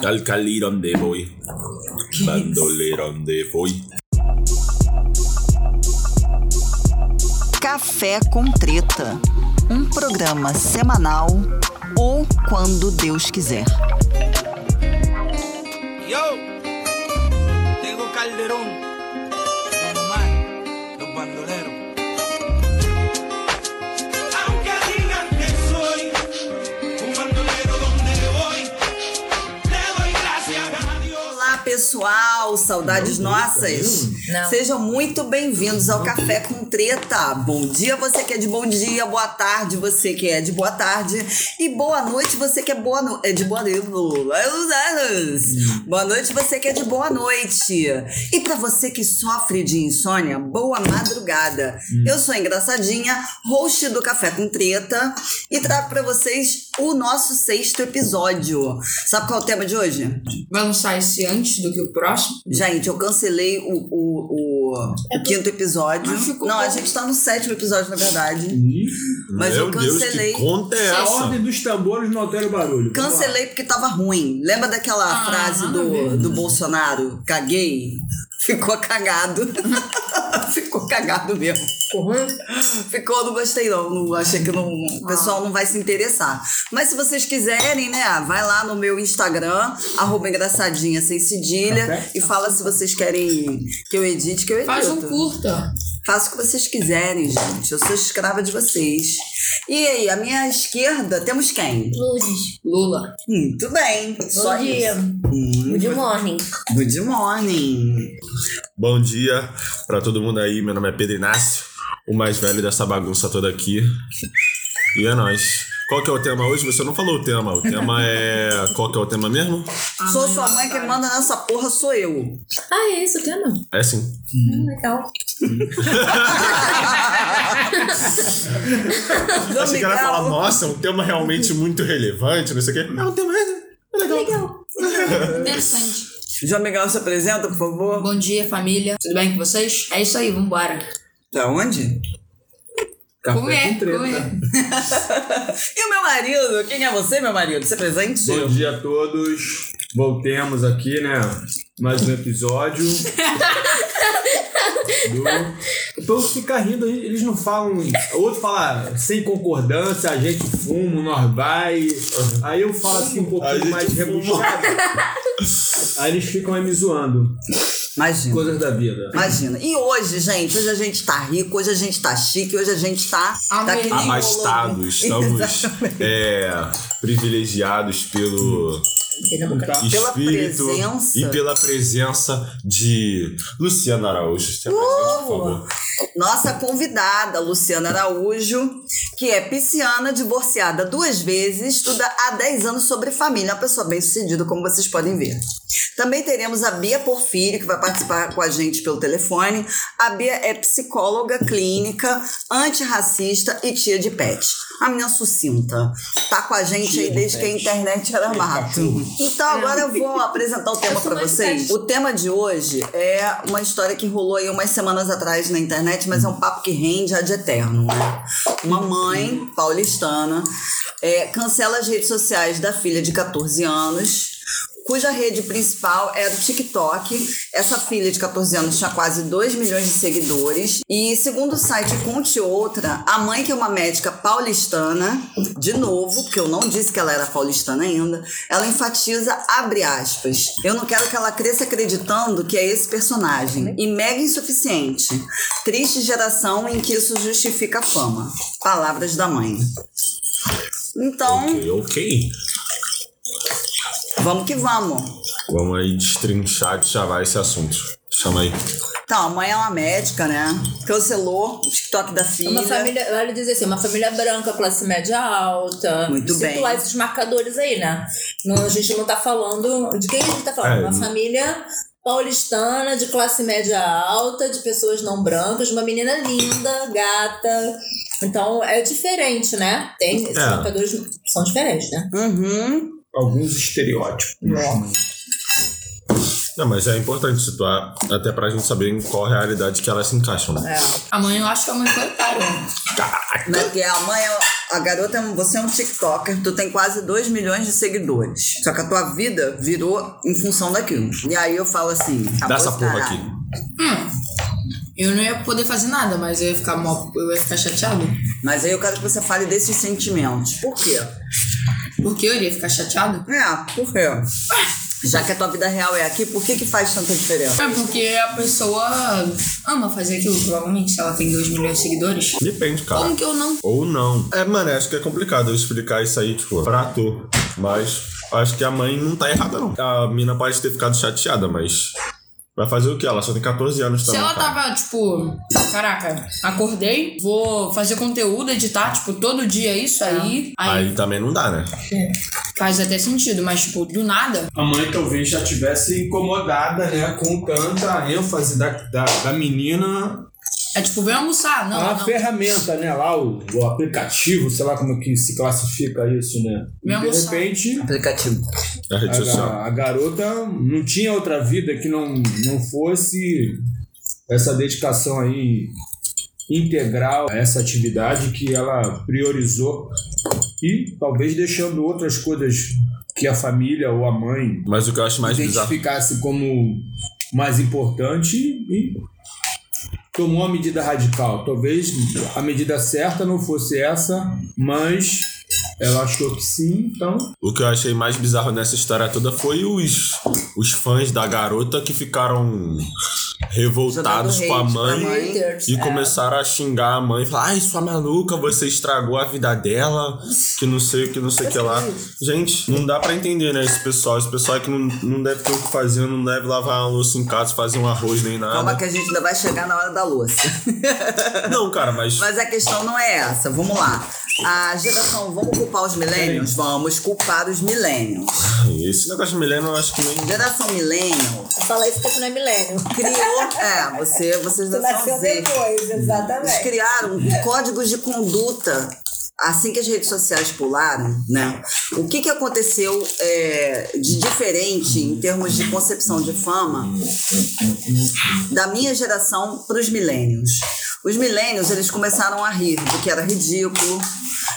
Alcalir onde voy. Bandoleiro onde voy. Café com Treta. Um programa semanal ou quando Deus quiser. Yo, Tego Calderón, pessoal, saudades nossas. Não. Sejam muito bem-vindos ao Café com Treta. Bom dia, você que é de bom dia, boa tarde, você que é de boa tarde, e boa noite, você que é boa no... é de boa noite. Boa noite, você que é de boa noite. E pra você que sofre de insônia, boa madrugada. Eu sou a engraçadinha, host do Café com Treta, e trago pra vocês o nosso sexto episódio. Sabe qual é o tema de hoje? Vai lançar esse antes do que o próximo? Gente, eu cancelei o, o, o, o quinto episódio. Ficou Não, a gente tá no sétimo episódio, na verdade. Mas Meu eu Deus, cancelei. que conta é A essa? ordem dos tambores não altera o barulho. Cancelei porque tava ruim. Lembra daquela Ah, frase a do, do Bolsonaro? Caguei? Ficou cagado. Ficou cagado mesmo. Ficou ruim? Ficou, não gostei não. não achei que não, o pessoal não vai se interessar. Mas se vocês quiserem, né, vai lá no meu Instagram, arroba engraçadinha sem cedilha, e fala se vocês querem que eu edite, que eu edito. Faz um curta. Faço o que vocês quiserem, gente. Eu sou escrava de vocês. E aí, à minha esquerda, temos quem? Lourdes. Lula. Muito bem. Só Bom dia. isso. Hum, Good morning. good morning. Bom dia pra todo mundo aí. Meu nome é Pedro Inácio, o mais velho dessa bagunça toda aqui. E é nóis. Qual que é o tema hoje? Você não falou o tema. O tema é. Qual que é o tema mesmo? sou sua mãe, quem manda nessa porra sou eu. Ah, é esse o tema? É sim. Hum, legal. Achei que ela ia falar, nossa, é um tema realmente muito relevante, não sei o quê. Não, o tema é. é legal. Legal. Interessante. João Miguel, se apresenta, por favor. Bom dia, família. Tudo bem com vocês? É isso aí, vambora. Da onde? Café Comer, com treta. comer. E o meu marido? Quem é você, meu marido? Você é presente? Bom dia a todos. Voltemos aqui, né? Mais um episódio. do... O povo fica rindo, eles não falam. O outro fala sem concordância, a gente fuma, nós vai. Aí eu falo assim um pouquinho mais fuma. rebuscado. Aí eles ficam aí me zoando. Imagina. Coisas da vida. Imagina. E hoje, gente, hoje a gente tá rico, hoje a gente tá chique, hoje a gente tá. Abastados, estamos é, privilegiados pelo Tá? Pela espírito presença. e pela presença de Luciana Araújo. Se apresente, por favor. Nossa convidada, Luciana Araújo, que é pisciana, divorciada duas vezes, estuda há 10 anos sobre família, uma pessoa bem sucedida, como vocês podem ver. Também teremos a Bia Porfírio, que vai participar com a gente pelo telefone. A Bia é psicóloga clínica, antirracista e tia de pet. A menina sucinta. Tá com a gente aí desde que a internet era mato. Então agora eu vou apresentar o tema para vocês. O tema de hoje é uma história que rolou aí umas semanas atrás na internet, mas é um papo que rende ad eterno, né? Uma mãe paulistana é, cancela as redes sociais da filha de 14 anos cuja rede principal era o TikTok. Essa filha de 14 anos tinha quase 2 milhões de seguidores. E segundo o site Conte Outra, a mãe, que é uma médica paulistana, de novo, porque eu não disse que ela era paulistana ainda, ela enfatiza, abre aspas, eu não quero que ela cresça acreditando que é esse personagem. E mega insuficiente. Triste geração em que isso justifica a fama. Palavras da mãe. Então, Ok, ok. Vamos que vamos. Vamos aí destrinchar, destravar esse assunto. Chama aí. Então, a mãe é uma médica, né? Cancelou o TikTok da É filha. Uma família, vale dizer assim, uma família branca, classe média alta. Muito bem. Situar esses marcadores aí, né? Não, a gente não tá falando. De quem a gente tá falando? É, uma não- família paulistana, de classe média alta, de pessoas não brancas, uma menina linda, gata. Então é diferente, né? Tem, esses É. marcadores são diferentes, né? Uhum. Alguns estereótipos. Não, mas é importante situar, até pra gente saber em qual realidade que elas se encaixam. né? É. A mãe, eu acho que a mãe foi otária. Como é que é? A mãe é, A garota, é você é um TikToker, tu tem quase 2 milhões de seguidores. Só que a tua vida virou em função daquilo. E aí eu falo assim. Dá acabou essa porra aqui. Eu não ia poder fazer nada, mas eu ia ficar mal, eu ia ficar chateado. Mas aí eu quero que você fale desses sentimentos. Por quê? Por que eu iria ficar chateado? É, por quê? Já que a tua vida real é aqui, por que que faz tanta diferença? É porque a pessoa ama fazer aquilo, provavelmente, se ela tem 2 milhões de seguidores. Depende, cara. Como que eu não? Ou não. É, mano, acho que é complicado eu explicar isso aí, tipo, pra tu. Mas acho que a mãe não tá errada, não. A mina pode ter ficado chateada, mas. Vai fazer o quê? Ela só tem 14 anos Se também. ela cara. tava, tipo, caraca, acordei, vou fazer conteúdo, editar, tipo, todo dia isso aí, aí Aí também não dá, né? faz até sentido, mas, tipo, do nada, A mãe talvez já tivesse incomodada, né, com tanta ênfase da, da, da menina. É tipo, vem almoçar. Não, a não. ferramenta, né, lá, o, o aplicativo, sei lá como é que se classifica isso, né? E Vem de almoçar. repente, Aplicativo. É a rede social. a, a garota não tinha outra vida que não, não fosse essa dedicação aí integral a essa atividade que ela priorizou e talvez deixando outras coisas que a família ou a mãe Mas o que eu acho mais bizarro. identificasse como mais importante e tomou uma medida radical. Talvez a medida certa não fosse essa, mas ela achou que sim, então O que eu achei mais bizarro nessa história toda foi os, os fãs da garota que ficaram revoltados com a mãe mãe. E é. começaram a xingar a mãe. Falar, ai, sua maluca, você estragou a vida dela, que não sei o que, não sei o que lá. Gente, não dá pra entender, né, esse pessoal. Esse pessoal que não, não deve ter o que fazer, não deve lavar uma louça em casa, fazer um arroz nem Calma nada. que a gente ainda vai chegar na hora da louça. Não, cara, mas... Mas a questão não é essa. Vamos lá. A geração, vamos culpar os milênios? Vamos culpar os milênios. Esse negócio de milênio eu acho que nem... Geração milênio Fala isso porque tu não é milênio. criou. É, você, vocês Tu nasceu Z. depois, Eles exatamente. criaram códigos de conduta assim que as redes sociais pularam, né? O que, que aconteceu é, de diferente em termos de concepção de fama da minha geração para os milênios? Os milênios, eles começaram a rir do que era ridículo,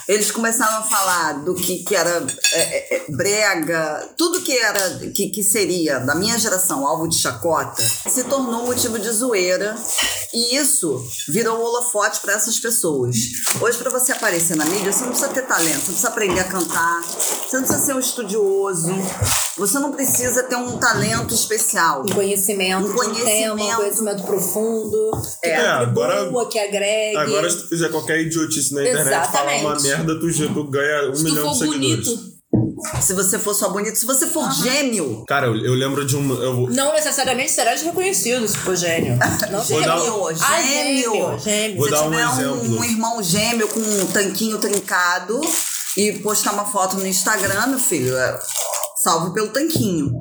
eles começaram a falar do que, que era é, é, é, brega, tudo que era que, que seria da minha geração alvo de chacota se tornou motivo de zoeira e isso virou holofote para essas pessoas. Hoje para você aparecer na mídia, você não precisa ter talento, você não precisa aprender a cantar, você não precisa ser um estudioso, você não precisa ter um talento especial. Um conhecimento, Um de um tema, um conhecimento. conhecimento profundo, que É, agora- que agregue. Agora, se tu fizer qualquer idiotice na internet, falar Exatamente. uma merda, tu, já- tu ganha um Se tu milhão for de seguidores. bonito, Se você for só bonito, se você for gêmeo, Cara, eu, eu lembro de um. Eu, vou- Não necessariamente serás reconhecido se for gênio. Não Vou dar- gêmeo, Ah, gêmeo. gêmeo, gêmeo. Vou Se dar um tiver exemplo. um irmão gêmeo com um tanquinho trincado e postar uma foto no Instagram, meu filho, é salvo pelo tanquinho.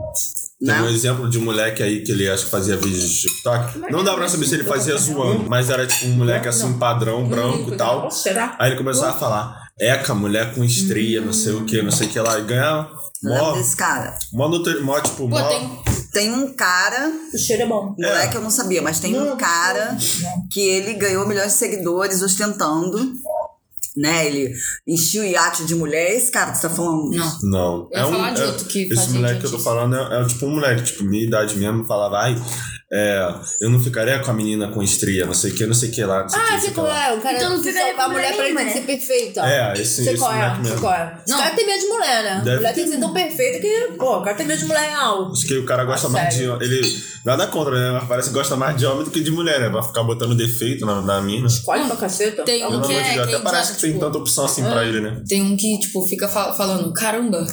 Tem um Né? exemplo de um moleque aí que ele acho que fazia vídeos de TikTok. Não dá pra saber se ele fazia zoando, mas era tipo um moleque assim, padrão, branco e tal. Será? Aí ele começava a falar: Eca, mulher com estria, não sei o que, não sei o que lá. E Lembra mó, desse cara? mó, nutri- mó tipo, pô, mó. tem. Tem um cara, O cheiro é bom. moleque eu não sabia, mas tem um cara que ele ganhou milhões de seguidores ostentando. Né, ele enchia o iate de mulher. Esse cara que você tá falando? Não. Não. Eu de outro que Esse moleque que eu tô falando é, é tipo um moleque, tipo, minha idade mesmo, falava, ai, é, eu não ficaria com a menina com estria, não sei o que, não sei o que lá, não sei Ah, não sei sei o que qual lá. é. O cara Então não a mulher pra ele tem que ser perfeita. É, esse- sei esse qual é, moleque sei mesmo. qual é. Os Não. caras têm medo de mulher, né? Deve mulher tem que ser tão perfeita que, pô, o cara tem medo de mulher alto. Acho que o cara gosta Ah, mais sério? de. Ele. Nada contra, né? Mas parece que gosta mais de homem do que de mulher, né? Vai ficar botando defeito na, na mina. Escolhe pra caceta. Tem um que é- que até parece que tem tipo, tanta opção assim pra ele, né? Tem um que, tipo, fica fa- falando, caramba,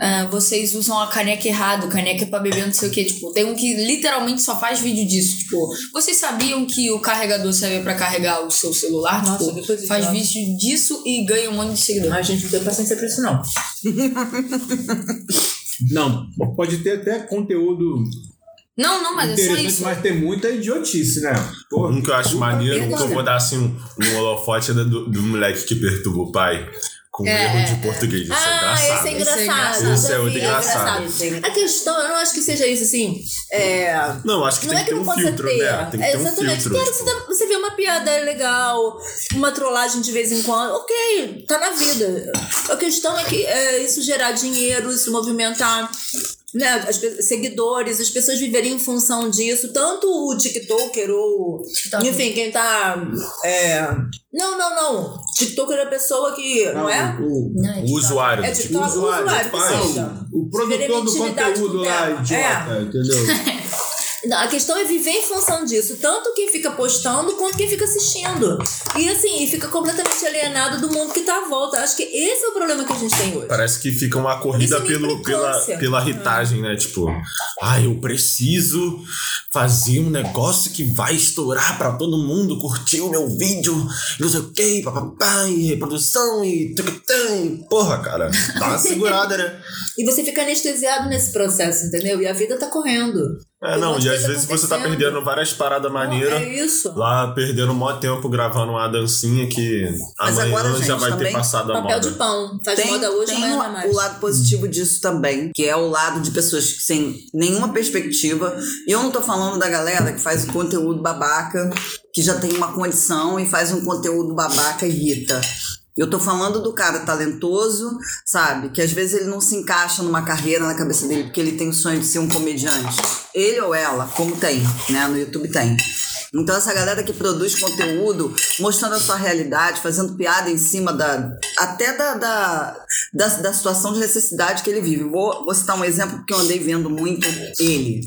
ah, vocês usam a caneca errado, caneca é pra beber não sei o que. Tipo, tem um que literalmente só faz vídeo disso. Tipo, vocês sabiam que o carregador serve pra carregar o seu celular? Nossa, tipo, depois faz vídeo disso e ganha um monte de seguidores. Ai, gente, não tem paciência pra isso, não. Não, pode ter até conteúdo Não, não, mas é só interessante, isso. mas tem muita idiotice, né? Pô, Um que eu acho maneiro, que eu vou dar assim um, um holofote é do, do moleque que perturba o pai. Com É, erro de é, português. Isso é Ah, engraçado. esse é Isso é engraçado. engraçado. Isso é muito vi, engraçado. A questão, eu não acho que seja isso, assim. É, Não, acho que não tem é que que ter não um possa filtro, ter. né? Tem que É, ter um exatamente. filtro. Claro, tipo. você, dá- você vê uma piada legal, uma trollagem de vez em quando, ok, tá na vida. A questão é que é, isso gerar dinheiro, isso movimentar né, as seguidores, as pessoas viverem em função disso, tanto o TikToker ou. TikToker. Enfim, quem tá. é, não, não, não. TikToker é a pessoa que. Não, é? O, Não, é O TikTok. usuário. É tipo, TikTok, o usuário, usuário, que faz. seja. o produtor do conteúdo o lá, idiota, entendeu? A questão é viver em função disso. Tanto quem fica postando quanto quem fica assistindo. E assim, e fica completamente alienado do mundo que tá à volta. Acho que esse é o problema que a gente tem hoje. Parece que fica uma corrida é pelo, pela, pela hitagem, né? Tipo, ah, eu preciso fazer um negócio que vai estourar pra todo mundo curtir o meu vídeo, não sei o que, papapá, e reprodução, e tucutã, porra, cara, dá uma segurada, né? E você fica anestesiado nesse processo, entendeu? E a vida tá correndo. É, não, e às vezes você tá perdendo várias paradas maneiras. É isso. Lá perdendo um maior tempo gravando uma dancinha que Mas amanhã agora, já gente, vai ter passado a Papel moda. de pão. Faz Tem, moda hoje, tem amanhã o, não é mais. o lado positivo disso também, que é o lado de pessoas que sem nenhuma perspectiva. E eu não tô falando da galera que faz o conteúdo babaca, que já tem uma condição e faz um conteúdo babaca e irrita. Eu tô falando do cara talentoso, sabe? Que às vezes ele não se encaixa numa carreira na cabeça dele, porque ele tem o sonho de ser um comediante. Ele ou ela, como tem, né? No YouTube tem. Então, essa galera que produz conteúdo, mostrando a sua realidade, fazendo piada em cima da. até da, da, da, da situação de necessidade que ele vive. Vou, vou citar um exemplo porque eu andei vendo muito ele.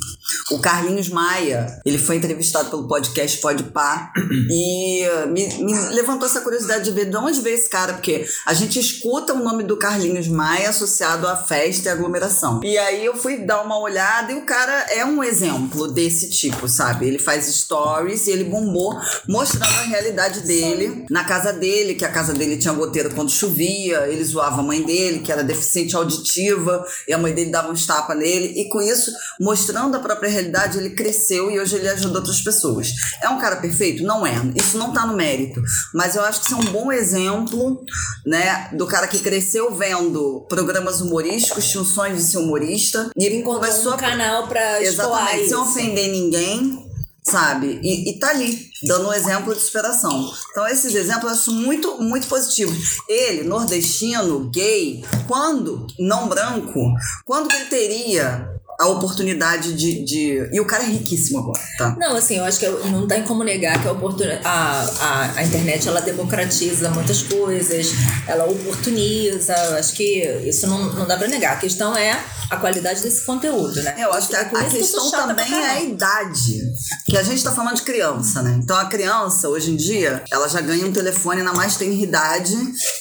O Carlinhos Maia, ele foi entrevistado pelo podcast Podpah e uh, me, me levantou essa curiosidade de ver de onde veio esse cara, porque a gente escuta o nome do Carlinhos Maia associado à festa e aglomeração. E aí eu fui dar uma olhada e o cara é um exemplo desse tipo, sabe? Ele faz stories e ele bombou mostrando a realidade dele na casa dele, que a casa dele tinha goteira quando chovia, ele zoava a mãe dele, que era deficiente auditiva, e a mãe dele dava uns tapas nele, e com isso, mostrando a própria realidade, ele cresceu e hoje ele ajuda outras pessoas. É um cara perfeito? Não é. Isso não tá no mérito. Mas eu acho que isso é um bom exemplo, né, do cara que cresceu vendo programas humorísticos, tinha o sonho de ser humorista, e ele começou um a canal pra Exatamente, sem ofender ninguém, sabe? E, e tá ali, dando um exemplo de superação. Então, esses exemplos eu acho muito, muito positivos. Ele, nordestino, gay, quando, não branco, quando ele teria a oportunidade de, de. E o cara é riquíssimo agora, tá? Não, assim, eu acho que não tem como negar que a, oportun... a, a, a internet ela democratiza muitas coisas, ela oportuniza, eu acho que isso não, não dá pra negar. A questão é a qualidade desse conteúdo, né? Eu acho que a, a questão também é a idade. Que a gente tá falando de criança, né? Então a criança, hoje em dia, ela já ganha um telefone na mais tenra idade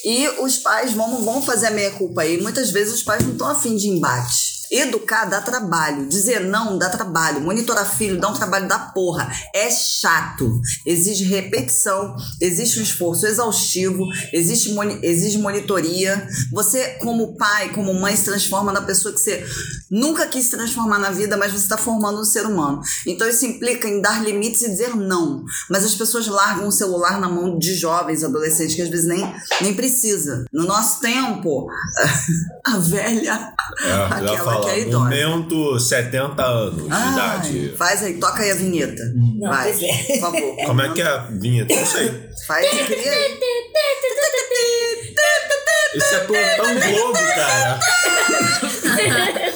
e os pais vão, vão fazer a meia-culpa aí. Muitas vezes os pais não estão afim de embate. Educar dá trabalho, dizer não dá trabalho, monitorar filho dá um trabalho da porra. É chato, exige repetição, existe um esforço exaustivo, existe moni- exige monitoria. Você, como pai, como mãe, se transforma na pessoa que você nunca quis se transformar na vida, mas você está formando um ser humano. Então isso implica em dar limites e dizer não. Mas as pessoas largam o celular na mão de jovens, adolescentes, que às vezes nem, nem precisa. No nosso tempo, a velha, É, aquela é idosa. momento 70 anos de Ai, idade. faz aí, toca aí a vinheta. Não, Vai, é. por favor. Como é que é a vinheta? Não sei. Faz, cria aí. Isso é plantão Globo, cara.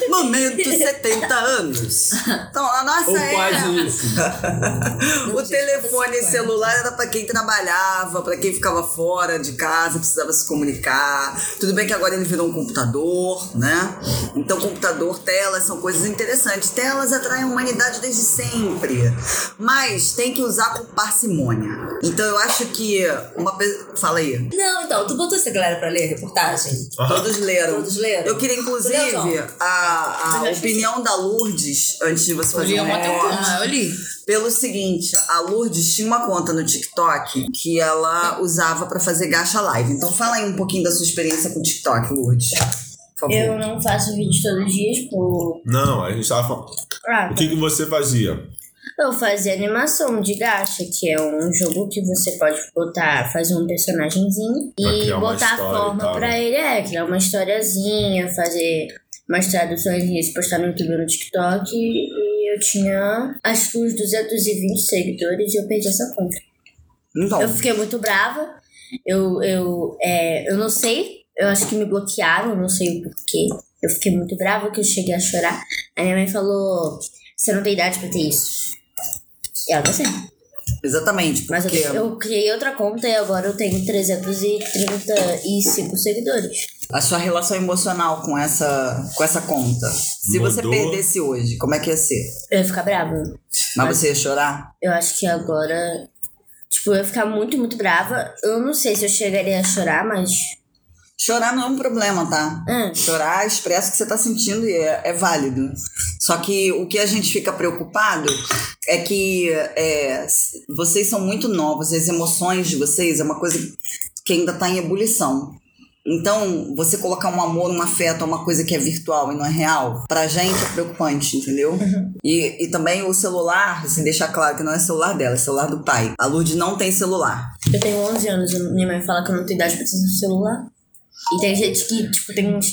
Momento 70 anos. Então, a nossa Ou era... quase isso. o telefone celular era pra quem trabalhava, pra quem ficava fora de casa, precisava se comunicar. Tudo bem que agora ele virou um computador, né? Então, computador, telas são coisas interessantes. Telas atraem a humanidade desde sempre, mas tem que usar com parcimônia. Então, eu acho que uma pessoa. Fala aí. Não, então, tu botou essa galera pra ler a reportagem? Todos leram. Todos leram? Eu queria, inclusive, a, a Eu opinião da Lourdes, antes de você Eu fazer li um tempo, recorte. não, eu li. Pelo seguinte, a Lourdes tinha uma conta no TikTok que ela usava pra fazer gacha live. Então fala aí um pouquinho da sua experiência com o TikTok, Lourdes. Eu não faço vídeo todos os dias por. Não, a gente tava falando. Ah, O que, que você fazia? Eu fazia animação de gacha, que é um jogo que você pode botar, fazer um personagemzinho e botar a e forma pra né? ele. É, criar uma historiazinha, fazer umas traduções, postar no YouTube e no TikTok. E eu tinha acho que uns 220 seguidores e eu perdi essa conta. Então, Eu fiquei muito brava. Eu, eu, é, eu não sei. Eu acho que me bloquearam, não sei o porquê. Eu fiquei muito brava que eu cheguei a chorar. A minha mãe falou: Você não tem idade pra ter isso. E ela tá certa. exatamente, Mas eu, porque eu criei outra conta e agora eu tenho 335 seguidores. a sua relação emocional com essa, com essa conta, se você Mudou? perdesse hoje, como é que ia ser? Eu ia ficar brava. Mas você ia chorar? Eu acho que agora. Tipo, eu ia ficar muito, muito brava. Eu não sei se eu chegaria a chorar, mas. Chorar não é um problema, tá? Hum. Chorar expressa o que você tá sentindo e é, é válido. Só que o que a gente fica preocupado é que é, vocês são muito novos, as emoções de vocês é uma coisa que ainda tá em ebulição. Então, você colocar um amor, um afeto a uma coisa que é virtual e não é real, pra gente é preocupante, entendeu? E, e também o celular, assim, deixar claro que não é celular dela, é celular do pai. A Lourdes não tem celular. Eu tenho 11 anos, minha mãe fala que eu não tenho idade pra ter celular. E tem gente que, tipo, tem uns,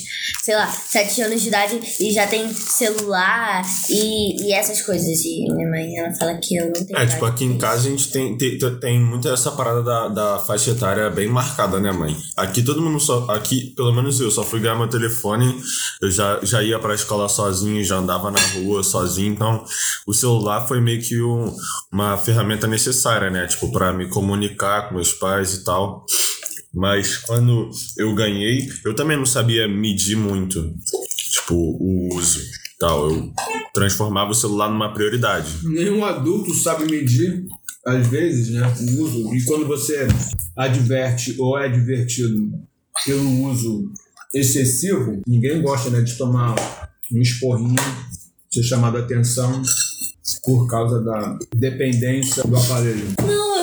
sei lá, 7 anos de idade e já tem celular e, e essas coisas. E minha mãe, ela fala que eu não tenho É, tipo, aqui em casa a gente tem, tem, tem muito essa parada da, da faixa etária bem marcada, né, mãe? Aqui todo mundo só. Aqui, pelo menos eu, só fui ganhar meu telefone, eu já, já ia pra escola sozinho, já andava na rua sozinho, então o celular foi meio que um- uma ferramenta necessária, né? Tipo, pra me comunicar com meus pais e tal. Mas quando eu ganhei, eu também não sabia medir muito, tipo, o uso tal. Eu transformava o celular numa prioridade. Nenhum adulto sabe medir, às vezes, né, o uso. E quando você adverte ou é advertido pelo uso excessivo, ninguém gosta né, de tomar um esporrinho, ser chamado a atenção por causa da dependência do aparelho. Não,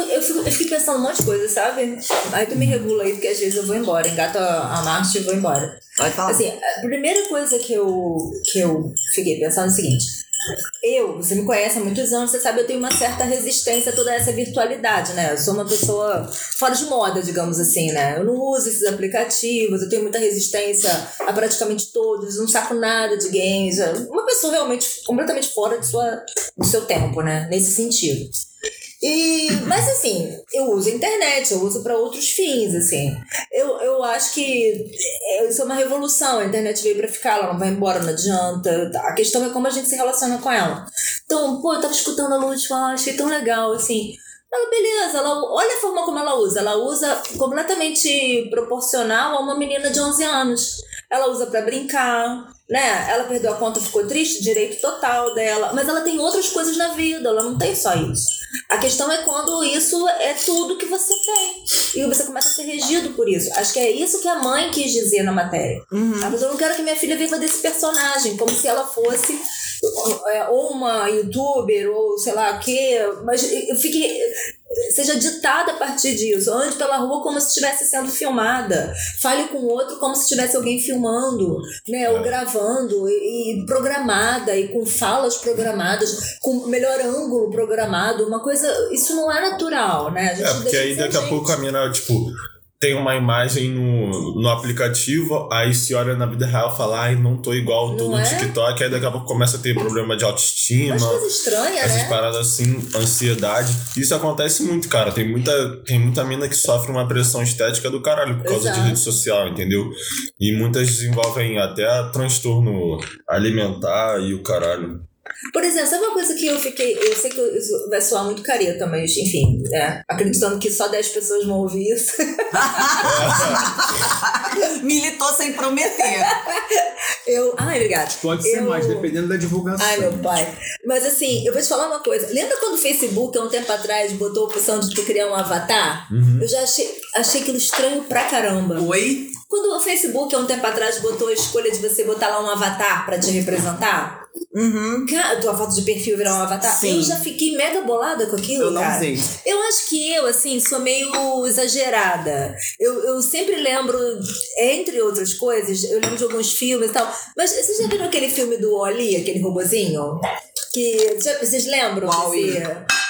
eu, fico pensando um monte de coisa, sabe? Aí tu me regula aí, porque às vezes eu vou embora, engato a, a marcha e vou embora. Pode falar. Assim, a primeira coisa que eu, que eu fiquei pensando é o seguinte. Eu, você me conhece há muitos anos, você sabe, eu tenho uma certa resistência a toda essa virtualidade, né? Eu sou uma pessoa fora de moda, digamos assim, né? Eu não uso esses aplicativos, eu tenho muita resistência a praticamente todos, não saco nada de games. Uma pessoa realmente completamente fora de sua, do seu tempo, né? Nesse sentido. E, mas assim, eu uso a internet, eu uso para outros fins, assim. Eu, eu acho que é, isso é uma revolução. A internet veio para ficar, ela não vai embora, não adianta. A questão é como a gente se relaciona com ela. Então, pô, eu tava escutando a Luz falar, achei tão legal, assim. Ela, beleza, ela, olha a forma como ela usa. Ela usa completamente proporcional a uma menina de 11 anos. Ela usa para brincar, né? Ela perdeu a conta, ficou triste, direito total dela. Mas ela tem outras coisas na vida, ela não tem só isso. A questão é quando isso é tudo que você tem. E você começa a ser regido por isso. Acho que é isso que a mãe quis dizer na matéria. A pessoa não quero que minha filha viva desse personagem, como se ela fosse é, ou uma youtuber, ou sei lá o quê, mas eu fique. Seja ditada a partir disso. Ande pela rua como se estivesse sendo filmada. Fale com o outro como se tivesse alguém filmando, né? Ou gravando, e, e programada, e com falas programadas, com melhor ângulo programado. Uma coisa. Isso não é natural, né? A gente É, porque aí daqui a gente. pouco a mina, tipo, tem uma imagem no, no aplicativo, aí se olha na vida real e fala, ai, não tô igual, tô Não no é? TikTok, aí daqui a pouco começa a ter problema de autoestima. Umas coisas estranhas, Essas né? paradas assim, ansiedade. Isso acontece muito, cara. Tem muita, tem muita mina que sofre uma pressão estética do caralho por causa Exato. de rede social, entendeu? E muitas desenvolvem até transtorno alimentar e o caralho. Por exemplo, sabe uma coisa que eu fiquei. Eu sei que isso vai soar muito careta, mas enfim, né? Acreditando que só 10 pessoas vão ouvir isso. Militou sem prometer. Eu. Ai, obrigada. Pode ser Eu- mais, dependendo da divulgação. Ai, meu pai. Mas assim, eu vou te falar uma coisa. Lembra quando o Facebook, há um tempo atrás, botou a opção de tu criar um avatar? Eu já achei, achei aquilo estranho pra caramba. Oi? Quando o Facebook, há um tempo atrás, botou a escolha de você botar lá um avatar pra te representar, Uhum. Cara, tua foto de perfil virar um avatar. Sim. Eu já fiquei mega bolada com aquilo, Eu não cara. usei. Eu acho que eu, assim, sou meio exagerada. Eu, eu sempre lembro, entre outras coisas, eu lembro de alguns filmes e tal. Mas vocês já viram aquele filme do Oli, aquele robozinho? Que. já- Vocês lembram? Huawei. desse-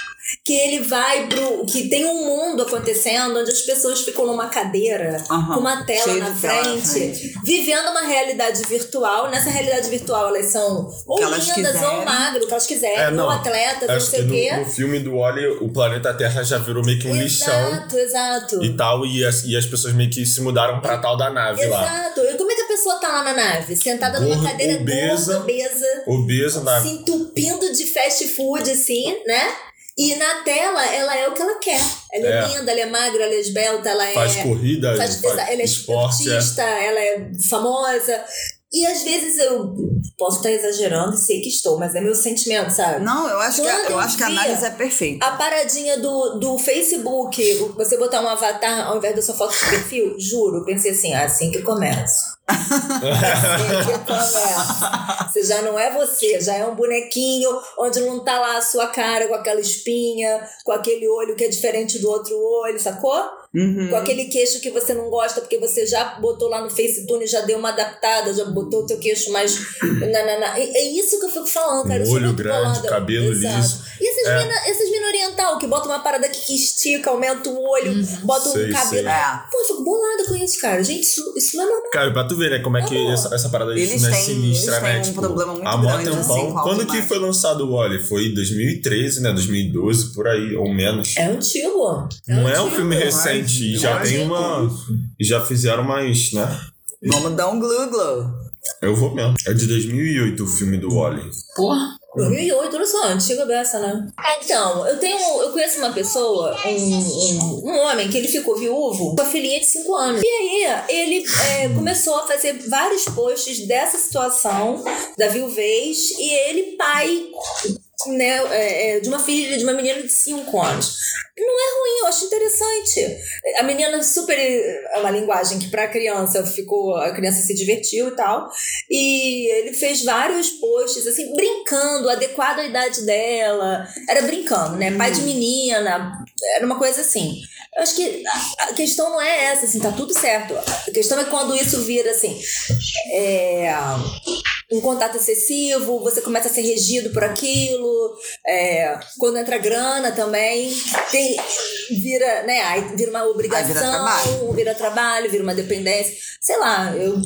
que ele vai pro. que tem um mundo acontecendo onde as pessoas ficam numa cadeira Aham. com uma tela Cheio na tela frente, frente. vivendo uma realidade virtual. Nessa realidade virtual elas são ou lindas, ou quiserem. magro, o que elas quiserem, É, não. ou atletas, ou não Acho que sei o quê. no, no filme do Wally, o planeta Terra já virou meio que um lixão Exato, exato. e tal, e as, e as pessoas meio que se mudaram pra tal da nave lá. Exato. E como é que a pessoa tá lá na nave? Sentada numa Gorda, cadeira obesa. gorda, obesa, Obesa na. se entupindo de fast food, assim, né? E na tela, ela é o que ela quer. Ela é, É. linda, ela é magra, ela é esbelta, ela é. Faz corrida, faz- faz ela é esporte. é. esportista, ela é famosa. E às vezes eu posso estar exagerando e sei que estou, mas é meu sentimento, sabe? Não, eu acho, que, eu acho que a análise é perfeita. A paradinha do, do Facebook, você botar um avatar ao invés da sua foto de perfil, juro, pensei assim, "Ah, assim que começa. assim que começa. Você já não é você, já é um bonequinho onde não tá lá a sua cara com aquela espinha, com aquele olho que é diferente do outro olho, sacou? Uhum. Com aquele queixo que você não gosta porque você já botou lá no FaceTune, já deu uma adaptada, já botou o teu queixo mais. Na, na, na. É é isso que eu fico falando, cara. sou olho grande, bolada. cabelo Exato. liso. E essas, É. mina, mina oriental que bota uma parada aqui que estica, aumenta o olho, bota Sei, um cabelo. sei. É. Pô, eu fico bolada com isso, cara. Gente, isso, isso não é normal. Cara, pra tu ver, né, como é que Amor. essa, essa parada Eles né, têm- sinistra, eles né? têm um tipo, problema muito há mó grande, tempão. assim, Quando que foi lançado o Wally? Foi 2013, né? 2012, por aí, ou menos. É antigo. Não é um antigo. filme recente, e já tem uma. e Já fizeram mais, né? Vamos dar um glu-glu. Eu vou mesmo. É de 2008 o filme do Wally. Porra. 2008, olha só, antiga dessa, né? Então, eu tenho. Eu conheço uma pessoa, um, um, um homem, que ele ficou viúvo com a filhinha de 5 anos. E aí, ele é, começou a fazer vários posts dessa situação da viuvez e ele, pai. Né, é, é, de uma filha, de uma menina de 5 anos. Não é ruim, eu acho interessante. A menina super. É uma linguagem que pra criança ficou. A criança se divertiu e tal. E ele fez vários posts, assim, brincando, adequado à idade dela. Era brincando, né? Pai de menina. Era uma coisa assim. Eu acho que a questão não é essa, assim, tá tudo certo. A questão é quando isso vira, assim. É, um contato excessivo, você começa a ser regido por aquilo, é, quando entra grana também, tem, vira, né, aí vira uma obrigação, Aí vira trabalho. vira trabalho, vira uma dependência, sei lá, eu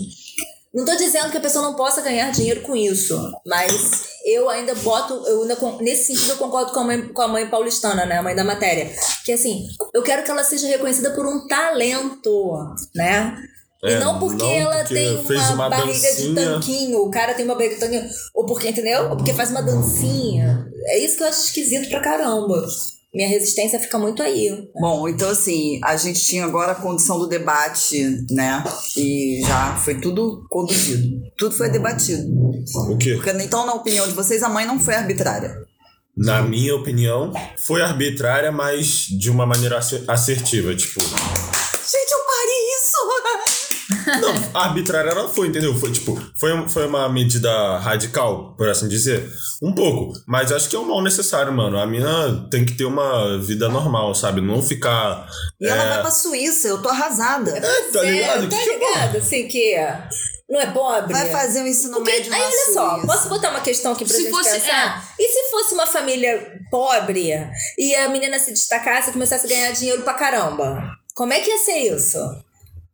não tô dizendo que a pessoa não possa ganhar dinheiro com isso, mas eu ainda boto, eu ainda, nesse sentido eu concordo com a, mãe, com a mãe paulistana, né, a mãe da matéria, que assim, eu quero que ela seja reconhecida por um talento, né, e É, não porque não ela porque tem uma, uma barriga de dancinha. tanquinho, o cara tem uma barriga de tanquinho, ou porque, entendeu? Ou porque faz uma dancinha. É isso que eu acho esquisito pra caramba. Minha resistência fica muito aí. Bom, então assim, a gente tinha agora a condição do debate, né? E já foi tudo conduzido. Tudo foi debatido. O quê? Porque, então, na opinião de vocês, a mãe não foi arbitrária. Na minha opinião, foi arbitrária, mas de uma maneira assertiva. Tipo, Gente, eu parei isso! Não, arbitrária ela foi, entendeu? Foi tipo, foi, um- foi uma medida radical, por assim dizer. Um pouco. Mas acho que é um mal necessário, mano. A mina tem que ter uma vida normal, sabe? Não ficar. E ela é, vai pra Suíça, eu tô arrasada. tá ligado? É, tá Que que é ligado? Assim que não é pobre. Vai fazer um ensino Porque, médio aí, olha só, posso botar uma questão aqui pra Se gente fosse- pensar? E se fosse uma família pobre e a menina se destacasse e começasse a ganhar dinheiro pra caramba? Como é que ia ser isso?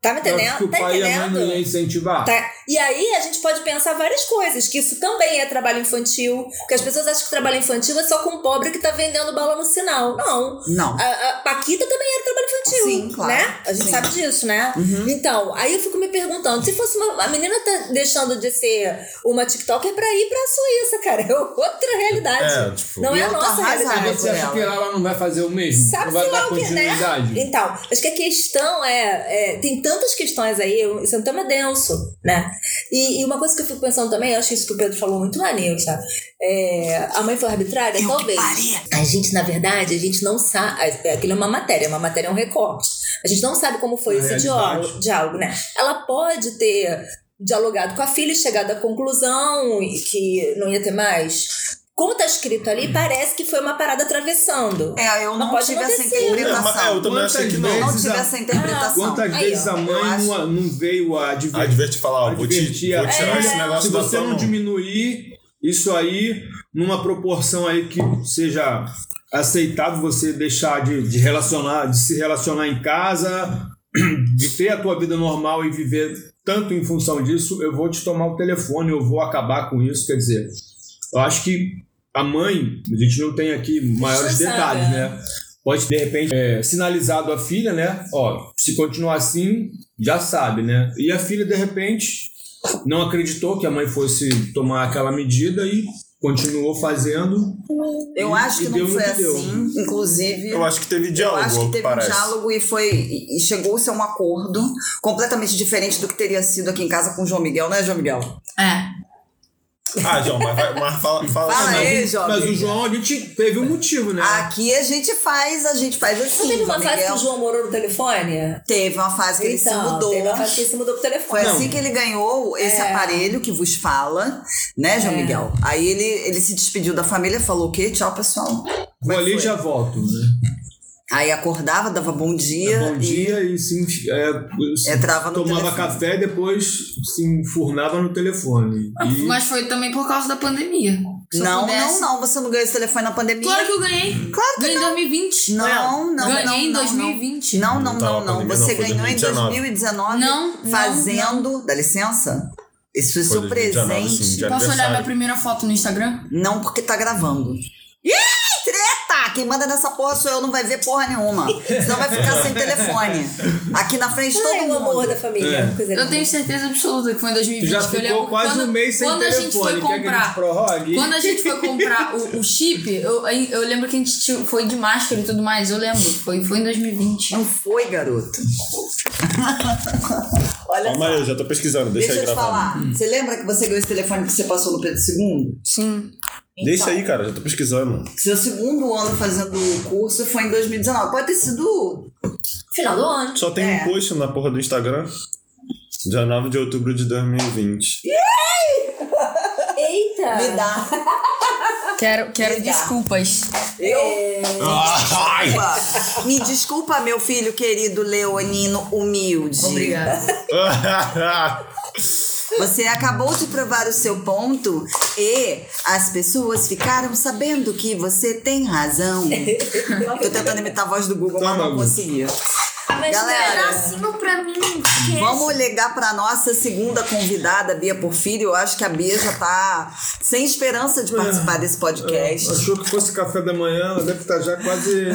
Tá me acho que entendendo? o Tá pai e a mãe entendendo? não iam incentivar. Tá. E aí a gente pode pensar várias coisas, que isso também é trabalho infantil, porque as pessoas acham que trabalho infantil é só com pobre que tá vendendo bala no sinal. Não. Não. A, a Paquita também era trabalho infantil. Sim, claro. Né? A gente Sim. sabe disso, né? Então, aí eu fico me perguntando, se fosse uma. A menina tá deixando de ser uma TikToker pra ir pra Suíça, cara. É outra realidade. É, tipo- não é a nossa realidade. Mas você acha que ela não vai fazer o mesmo? Sabe não vai dar o que, né? continuidade? Então, acho que a questão é, é, Tem tantas questões aí, isso é um tema denso, né? E, e uma coisa que eu fico pensando também, eu acho isso que o Pedro falou muito maneiro, sabe? É, a mãe foi arbitrária? Eu que Talvez. parei. A gente, na verdade, a gente não sabe. Aquilo é uma matéria, uma matéria é um recorte. A gente não sabe como foi Na esse diálogo, diálogo, né? Ela pode ter dialogado com a filha e chegado à conclusão que não ia ter mais. Como tá escrito ali, parece que foi uma parada atravessando. É, eu Não não, tive essa sido. É, interpretação. eu também achei que não. não tive a- essa interpretação. Quantas Aí, vezes ó. a mãe não, não veio a advertir? Advertir falar, ó, vou te, vou a- tirar É, esse negócio Se da você não diminuir, isso aí numa proporção aí que seja aceitável você deixar de, de relacionar, de se relacionar em casa, de ter a tua vida normal e viver tanto em função disso, eu vou te tomar o telefone, eu vou acabar com isso. Quer dizer, eu acho que a mãe, a gente não tem aqui maiores Você sabe, detalhes, é. né? Pode, de repente, é, sinalizado a filha, né? Ó, se continuar assim, já sabe, né? E a filha, de repente, não acreditou que a mãe fosse tomar aquela medida e continuou fazendo. Eu E- acho que deu não foi que deu. assim. Inclusive. Eu acho que teve Eu diálogo, acho que teve parece. um diálogo e foi e e chegou-se a um acordo completamente diferente do que teria sido aqui em casa com o João Miguel, né, João Miguel? É. Ah, João, mas, vai, mas fala, fala. Fala mas- aí, João. Mas o. João, a gente teve um motivo, né? Aqui a gente faz, a gente faz assim. Não teve uma fase que o João morou no telefone? Teve uma fase que ele se Então, mudou. Teve uma fase que ele se mudou pro telefone. Foi Não. assim que ele ganhou esse É. aparelho que vos fala, né, João É. Miguel? Aí ele, ele se despediu da família, falou o quê? Tchau, pessoal. Vou é ali e já volto, né? Aí acordava, dava bom dia. Bom e dia e se, enfi- é, se Entrava no tomava telefone. café e depois se enfurnava no telefone. E Mas foi também por causa da pandemia. Se Não, pudesse- não, não. Você não ganhou esse telefone na pandemia? Claro que eu ganhei. Claro que ganhei em 2020. Não, não, Ganhei não, em não, 2020. Não, não, Não não, não. Você não, ganhou em 2019. 2019 Não, não, fazendo. Dá licença? Esse foi seu Foi 2019, presente. sim, de Posso olhar minha primeira foto no Instagram? Não, porque tá gravando. Ih, treta! Quem manda nessa porra sou eu, não vai ver porra nenhuma. Senão vai ficar sem telefone. Aqui na frente de todo Ai, o mundo. amor da família. É. Eu tenho certeza absoluta que foi em tu 2020. já que eu ficou lembro quase quando, um mês sem quando a telefone. gente foi Quer que a gente comprar. prorrogue? Quando a gente foi comprar o, o chip, eu, eu lembro que a gente tinha- foi de máscara e tudo mais. Eu lembro. Foi, foi em 2020. Não foi, garoto. Olha Calma só. aí, eu já tô pesquisando, deixa, Deixa eu aí te gravando. falar. Você lembra que você ganhou esse telefone que você passou no Pedro II? Sim. Deixa aí, cara, já tô pesquisando. Seu segundo ano fazendo o curso foi em 2019. Pode ter sido. Final do ano. Só tem É. um post na porra do Instagram. Dia 9 de outubro de 2020. Eita! Me dá. Quero, quero Legal. desculpas. Eu. Ai! Desculpa. Me desculpa, meu filho querido leonino humilde. Obrigada. Você acabou de provar o seu ponto e as pessoas ficaram sabendo que você tem razão. Tô tentando imitar a voz do Google, mas Toma, não Google. Mas Galera, um pedacinho pra mim. esquece. Vamos ligar pra nossa segunda convidada, Bia Porfírio. Eu acho que a Bia já tá sem esperança de participar desse podcast. Achou que fosse café da manhã, ela deve estar já quase. Já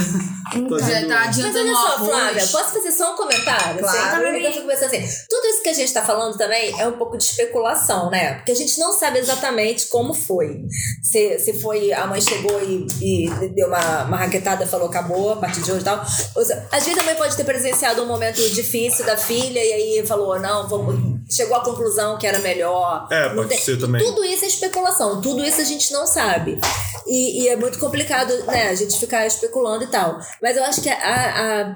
fazendo- tá Mas adiantando olha o só, Flávia, arroz. posso fazer só um comentário? Claro. Assim, eu fico pensando assim, tudo isso que a gente tá falando também é um pouco de especulação, né? Porque a gente não sabe exatamente como foi. Se, se foi, a mãe chegou e, e deu uma, uma raquetada e falou acabou a partir de hoje e tal. Ou seja, às vezes a mãe pode ter presenciado um momento difícil da filha e aí falou, não, vamos. Chegou à conclusão que era melhor. É, pode tem- ser também. Tudo isso é especulação, tudo isso a gente não sabe. E, e é muito complicado, né, a gente ficar especulando e tal. Mas eu acho que a,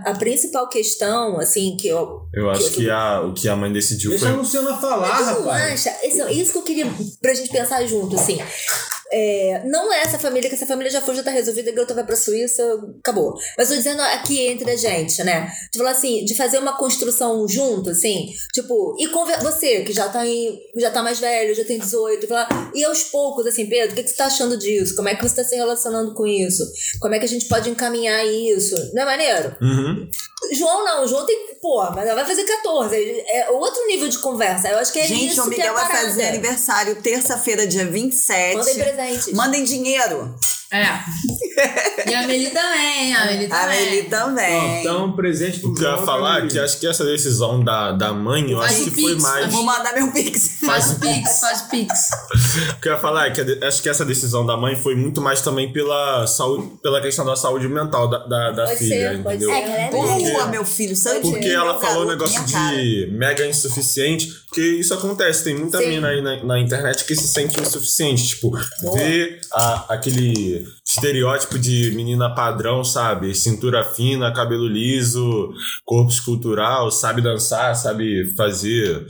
a, a principal questão, assim, que eu. Eu acho que a, o que a mãe decidiu Deixa a foi. Luciana falar, Mas rapaz. acha? Isso, isso que eu queria pra gente pensar junto, assim. É, não é essa família, que essa família já foi, já tá resolvida, a garota vai pra Suíça, acabou. Mas tô dizendo aqui entre a gente, né? De falar assim, de fazer uma construção junto, assim, tipo, e conver você, que já tá em, já tá mais velho, já tem 18, e falar, e aos poucos, assim, Pedro, o que, que você tá achando disso? Como é que você tá se relacionando com isso? Como é que a gente pode encaminhar isso? Não é maneiro? Uhum. João não, João tem, pô, mas ela vai fazer 14, é outro nível de conversa. Eu acho que é Gente, isso o que é Miguel a vai fazer aniversário terça-feira, dia 27. Mandem presentes. Mandem dinheiro. É. E a Meli também, a Meli A também. Meli também. Então, presente pro O que eu ia falar é que acho que essa decisão da, da mãe, eu Faz acho que foi Pix, mais. Vou mandar meu pix. Faz o Pix, faz o Pix. O que eu ia falar é que a acho que essa decisão da mãe foi muito mais também pela saúde, pela questão da saúde mental da, da, da Pode filha, ser, pode entendeu? ser. É, que ela é Boa, meu filho. Saiu de Porque ela falou um negócio de mega insuficiente, porque isso acontece, tem muita Sim. mina aí na, na internet que se sente insuficiente, tipo, vê a- aquele estereótipo de menina padrão, sabe? Cintura fina, cabelo liso, corpo escultural, sabe dançar, sabe fazer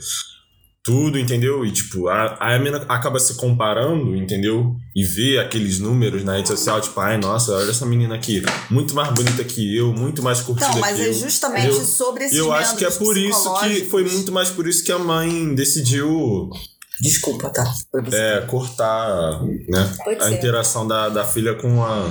tudo, entendeu? E tipo, a, a mina acaba se comparando, entendeu? E vê aqueles números na rede social, tipo, ai, nossa, olha essa menina aqui, muito mais bonita que eu, muito mais curtida Então, mas que é eu. justamente entendeu? sobre esses E eu acho que é por isso que foi muito mais por isso que a mãe decidiu Desculpa, tá? É, cortar né, Pode a ser. interação da, da filha com a.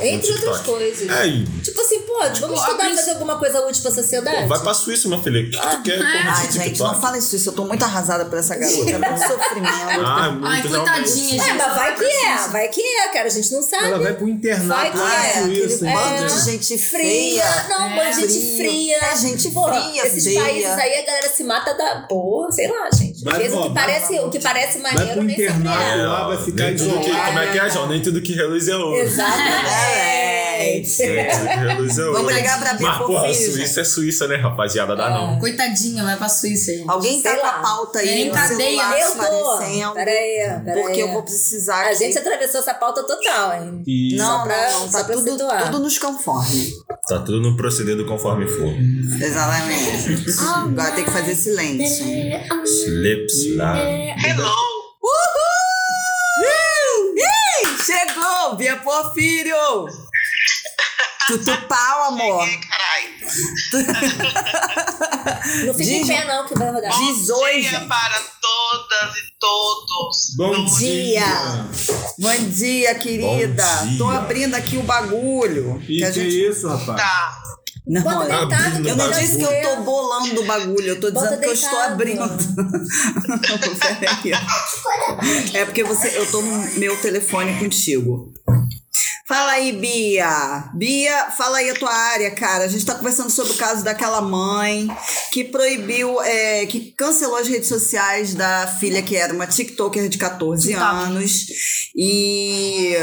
Entre outras coisas. É, e, Tipo assim, pô, vamos a estudar princ- fazer alguma coisa útil pra sociedade? vai pra Suíça, minha filha. O que tu quer? Como Ai, de gente, TikTok? não fala isso. Eu tô muito arrasada por essa garota. É muito sofrimento. Ah, muito Ai, coitadinha, É, gente. mas vai que é, vai que é, cara. A gente não sabe. Ela vai pro internato Vai que lá é, Suíça. bando entendeu? de gente Fria. feia. Não, monte de gente fria. É gente fria, Esses feia. países aí a galera se mata da. Porra, sei lá, gente. Às Vai, vezes o que, vai- parece, o que parece Vai maneiro pro nem sempre internato é. lá, vai ficar isolado. como é que é, João? Nem tudo que reluz é ouro. Exatamente. É. Nem tudo que reluz é ouro. Vamos ligar pra Bia Mas, porra, Porfírio, Suíça é Suíça, né, rapaziada? Dá não. Coitadinha, vai pra Suíça, gente. Alguém tá com a pauta aí Tem no cadeia, Eu tô. Peraí, peraí. Porque eu vou precisar A aqui. gente atravessou essa pauta total, hein? E Não, pra- não, não. Tá tudo, situar. tudo nos conforme. Tá tudo no procedido conforme for. Exatamente. Agora tem que fazer silêncio. Lips lá. Ih, chegou! Bia Porfírio! Tutu pau, amor. Não fica em pé, não, que vai rodar. Diz oi, dia gente. para todas e todos. Bom dia. Bom dia, querida. Bom dia. Tô abrindo aqui o bagulho. E que que gente... isso, rapaz? Tá. Não, Bota olha, deitado, eu não disse que eu tô bolando o bagulho, eu tô Bota dizendo que eu estou deitado. abrindo. É porque você, eu tô no meu telefone contigo. Fala aí, Bia. Bia, fala aí a tua área, cara. A gente tá conversando sobre o caso daquela mãe que proibiu, é, que cancelou as redes sociais da filha que era uma TikToker de 14 anos. E.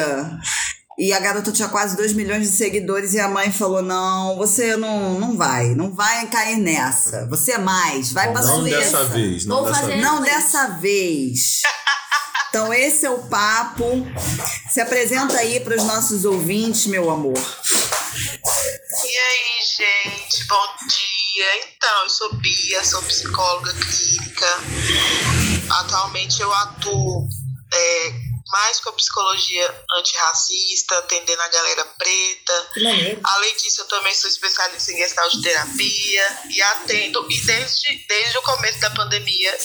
E a garota tinha quase 2 milhões de seguidores e a mãe falou: Não, você não, não vai, não vai cair nessa. Você é mais, vai pra Não dessa vez, não Vou dessa fazer- vez. Não dessa vez. Então, esse é o papo. Se apresenta aí para os nossos ouvintes, meu amor. E aí, gente, bom dia. Então, eu sou Bia, sou psicóloga clínica. Atualmente eu atuo é, mais com a psicologia antirracista, atendendo a galera preta. Além disso, eu também sou especialista em gestalt terapia e atendo, e desde, desde o começo da pandemia,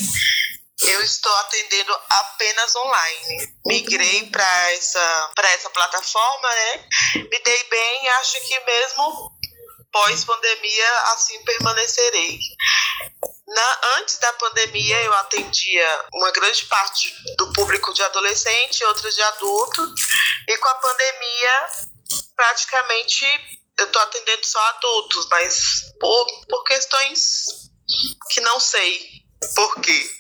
eu estou atendendo apenas online. Migrei para essa, essa plataforma, né? Me dei bem acho que mesmo pós-pandemia assim permanecerei. Na, antes da pandemia, eu atendia uma grande parte do público de adolescente, outras de adulto, e com a pandemia, praticamente eu estou atendendo só adultos, mas por, por questões que não sei por quê.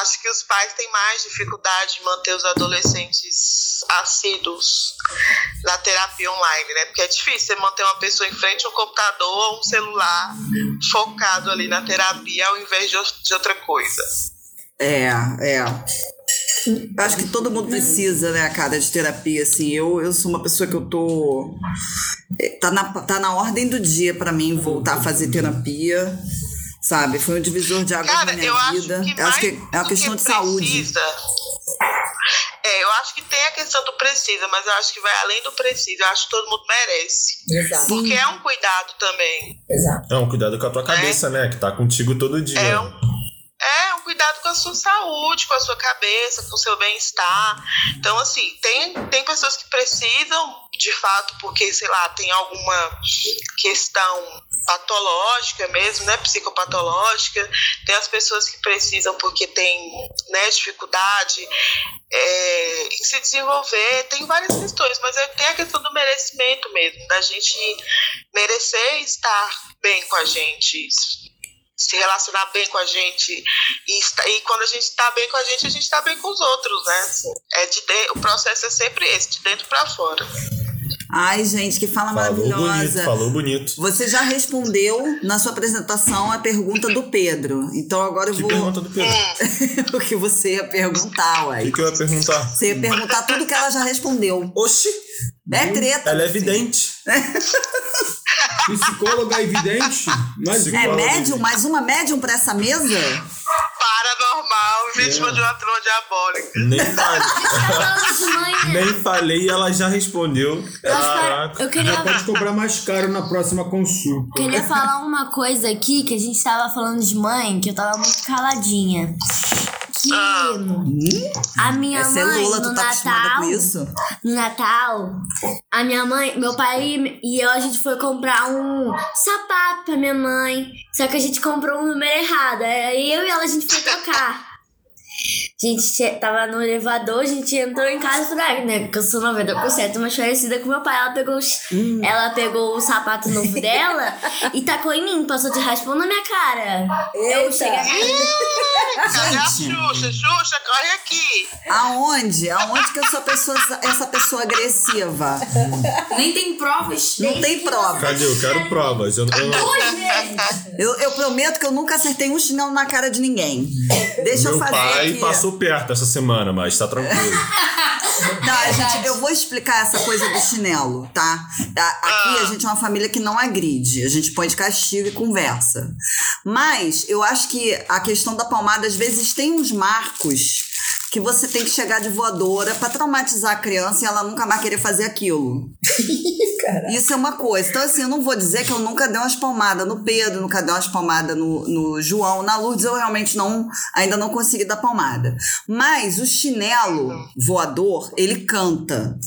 Acho que os pais têm mais dificuldade de manter os adolescentes assíduos na terapia online, né? Porque é difícil você manter uma pessoa em frente a um computador ou um celular focado ali na terapia ao invés de, outra coisa. É, é. Acho que todo mundo precisa, né, cara, de terapia, assim. Eu, eu sou uma pessoa que eu tô. é, Tá na, tá na ordem do dia pra mim voltar a fazer terapia. Sabe? Foi um divisor de águas Cara, na minha eu acho vida. que eu acho que é uma questão que de saúde. É, eu acho que tem a questão do precisa, mas eu acho que vai além do precisa. Eu acho que todo mundo merece. Exato. Porque é um cuidado também. Exato. É um cuidado com a tua cabeça, né? Que tá contigo todo dia. É um, é um cuidado com a sua saúde, com a sua cabeça, com o seu bem-estar. Então, assim, tem, tem pessoas que precisam, de fato, porque, sei lá, tem alguma questão patológica mesmo, né, psicopatológica. Tem as pessoas que precisam porque tem né, dificuldade é, em se desenvolver. Tem várias questões, mas é- tem a questão do merecimento mesmo, da gente merecer estar bem com a gente, se relacionar bem com a gente. E, e quando a gente está bem com a gente, a gente está bem com os outros, né? É de de- o processo é sempre esse, de dentro para fora. Ai, gente, que fala Falou bonito, maravilhosa. falou bonito. Você já respondeu na sua apresentação a pergunta do Pedro. Então agora eu Que vou. pergunta do Pedro? o que você ia perguntar, O uai. que, que eu ia perguntar? Você ia perguntar tudo que ela já respondeu. Oxi! É treta. Ela é vidente. Psicóloga evidente? Mas É Psicóloga. médium? Mais uma médium pra essa mesa? Paranormal, vítima de uma trama diabólica. Nem falei. Mãe, né? Nem falei e ela já respondeu. Caraca. eu queria, já pode cobrar mais caro na próxima consulta. queria falar uma coisa aqui, que a gente tava falando de mãe, que eu tava muito caladinha. Que Ah. a minha Essa é mãe Lula, no tu tá Natal, com isso? no Natal, a minha mãe, meu pai e eu, a gente foi comprar um sapato pra minha mãe. Só que a gente comprou um número errado. Aí eu e ela a gente foi trocar. A gente tava no elevador, a gente entrou em casa e falou, né, porque eu sou 90% mais parecida com meu pai. Ela pegou, os- ela pegou o sapato novo dela e tacou em mim, passou de raspão na minha cara. Eu Eita. cheguei Cadê a Gente. Xuxa? Xuxa, corre aqui. Aonde? Aonde que eu sou pessoa, essa pessoa agressiva? Nem tem provas. Não tem prova. Cadê? Eu quero provas. Eu, eu. Eu, eu prometo que eu nunca acertei um chinelo na cara de ninguém. Deixa eu meu fazer pai aqui. passou perto essa semana, mas tá tranquilo. Tá, gente, eu vou explicar essa coisa do chinelo, tá? Aqui a gente é uma família que não agride. A gente põe de castigo e conversa. Mas eu acho que a questão da palmada, às vezes, tem uns marcos que você tem que chegar de voadora pra traumatizar a criança e ela nunca mais querer fazer aquilo. Isso é uma coisa. Então, assim, eu não vou dizer que eu nunca dei umas palmadas no Pedro, nunca dei umas palmadas no, no João. Na Lourdes eu realmente não, ainda não consegui dar palmada. Mas o chinelo voador, ele canta.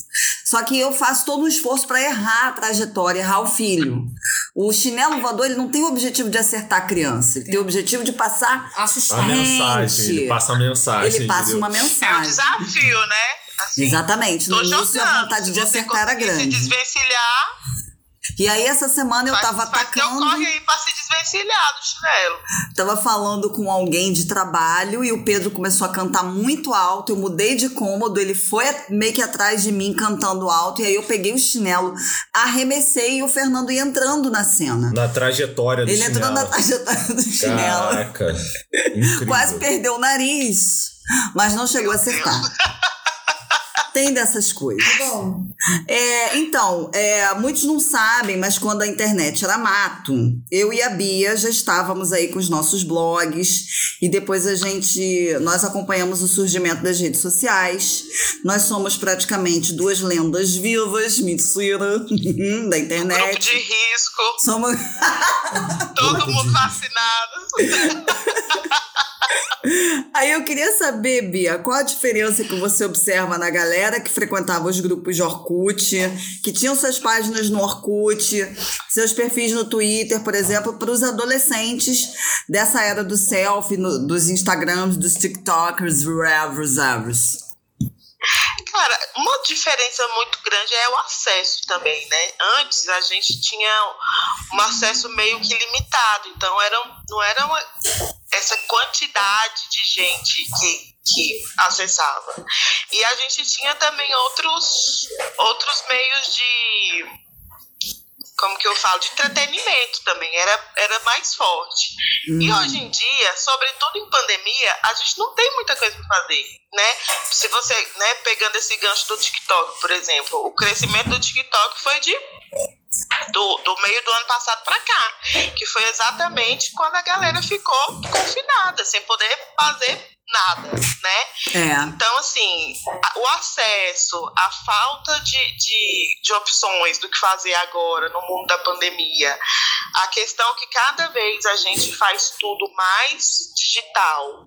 Só que eu faço todo um esforço pra errar a trajetória, errar o filho. O chinelo voador, ele não tem o objetivo de acertar a criança. Ele tem o objetivo de passar Assustar. A mensagem, ele passa a mensagem. ele passa entendeu? uma É um mensagem. desafio, né? Assim, Exatamente. No início a jogando. vontade Se de acertar era conseguir se grande. desvencilhar, E aí essa semana eu faz, tava faz teu atacando. corre aí pra se desvencilhar do chinelo. Tava falando com alguém de trabalho e o Pedro começou a cantar muito alto. Eu mudei de cômodo, ele foi meio que atrás de mim cantando alto. E aí eu peguei o chinelo, arremessei e o Fernando ia entrando na cena. Na trajetória do Ele entrou chinelo. na trajetória do chinelo. Caraca. Incrível. Quase perdeu o nariz, mas não chegou a acertar. Tem dessas coisas. Bom, É, então, é, muitos não sabem, mas quando a internet era mato, eu e a Bia já estávamos aí com os nossos blogs e depois a gente, nós acompanhamos o surgimento das redes sociais. Nós somos praticamente duas lendas vivas, mentira, da Grupo internet. de risco, Somos todo mundo vacinado. Aí eu queria saber, Bia, qual a diferença que você observa na galera que frequentava os grupos de Orkut, que tinham suas páginas no Orkut, seus perfis no Twitter, por exemplo, para os adolescentes dessa era do selfie, no- dos Instagrams, dos TikTokers, wherever, ever. Cara, uma diferença muito grande é o acesso também, né? Antes a gente tinha um acesso meio que limitado, então era, não era uma, essa quantidade de gente que, que acessava. E a gente tinha também outros, outros meios de. Como que eu falo? De entretenimento também, era, era mais forte. E hoje em dia, sobretudo em pandemia, a gente não tem muita coisa para fazer, né? Se você, né, pegando esse gancho do TikTok, por exemplo, o crescimento do TikTok foi de do, do meio do ano passado para cá, que foi exatamente quando a galera ficou confinada, sem poder fazer nada, né? É. Então, assim, o acesso, a falta de, de, de opções do que fazer agora no mundo da pandemia, a questão que cada vez a gente faz tudo mais digital,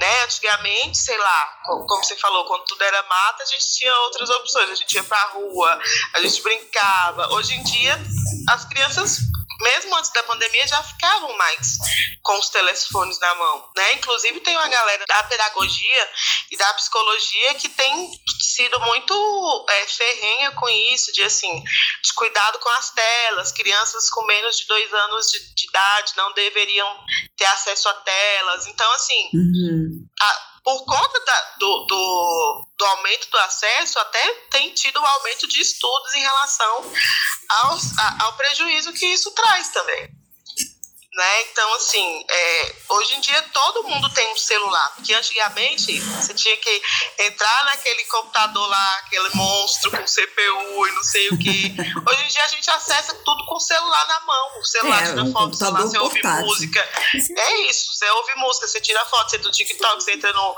né? Antigamente, sei lá, co- como você falou, quando tudo era mata, a gente tinha outras opções, a gente ia pra rua, a gente brincava. Hoje em dia, as crianças mesmo antes da pandemia, já ficavam mais com os telefones na mão, né? Inclusive tem uma galera da pedagogia e da psicologia que tem sido muito é, ferrenha com isso, de assim, de cuidado com as telas, crianças com menos de dois anos de, de idade não deveriam ter acesso a telas, então assim, Uhum. a- por conta da- do, do, do aumento do acesso, até tem tido um aumento de estudos em relação aos- a- ao prejuízo que isso traz também. Né? Então, assim, é, hoje em dia todo mundo tem um celular, porque antigamente você tinha que entrar naquele computador lá, aquele monstro com CPU e não sei o que. Hoje em dia a gente acessa tudo com o celular na mão. O celular É, tira um foto celular, você ouve música. É isso, você ouve música, você tira foto, você entra no TikTok, você entra no,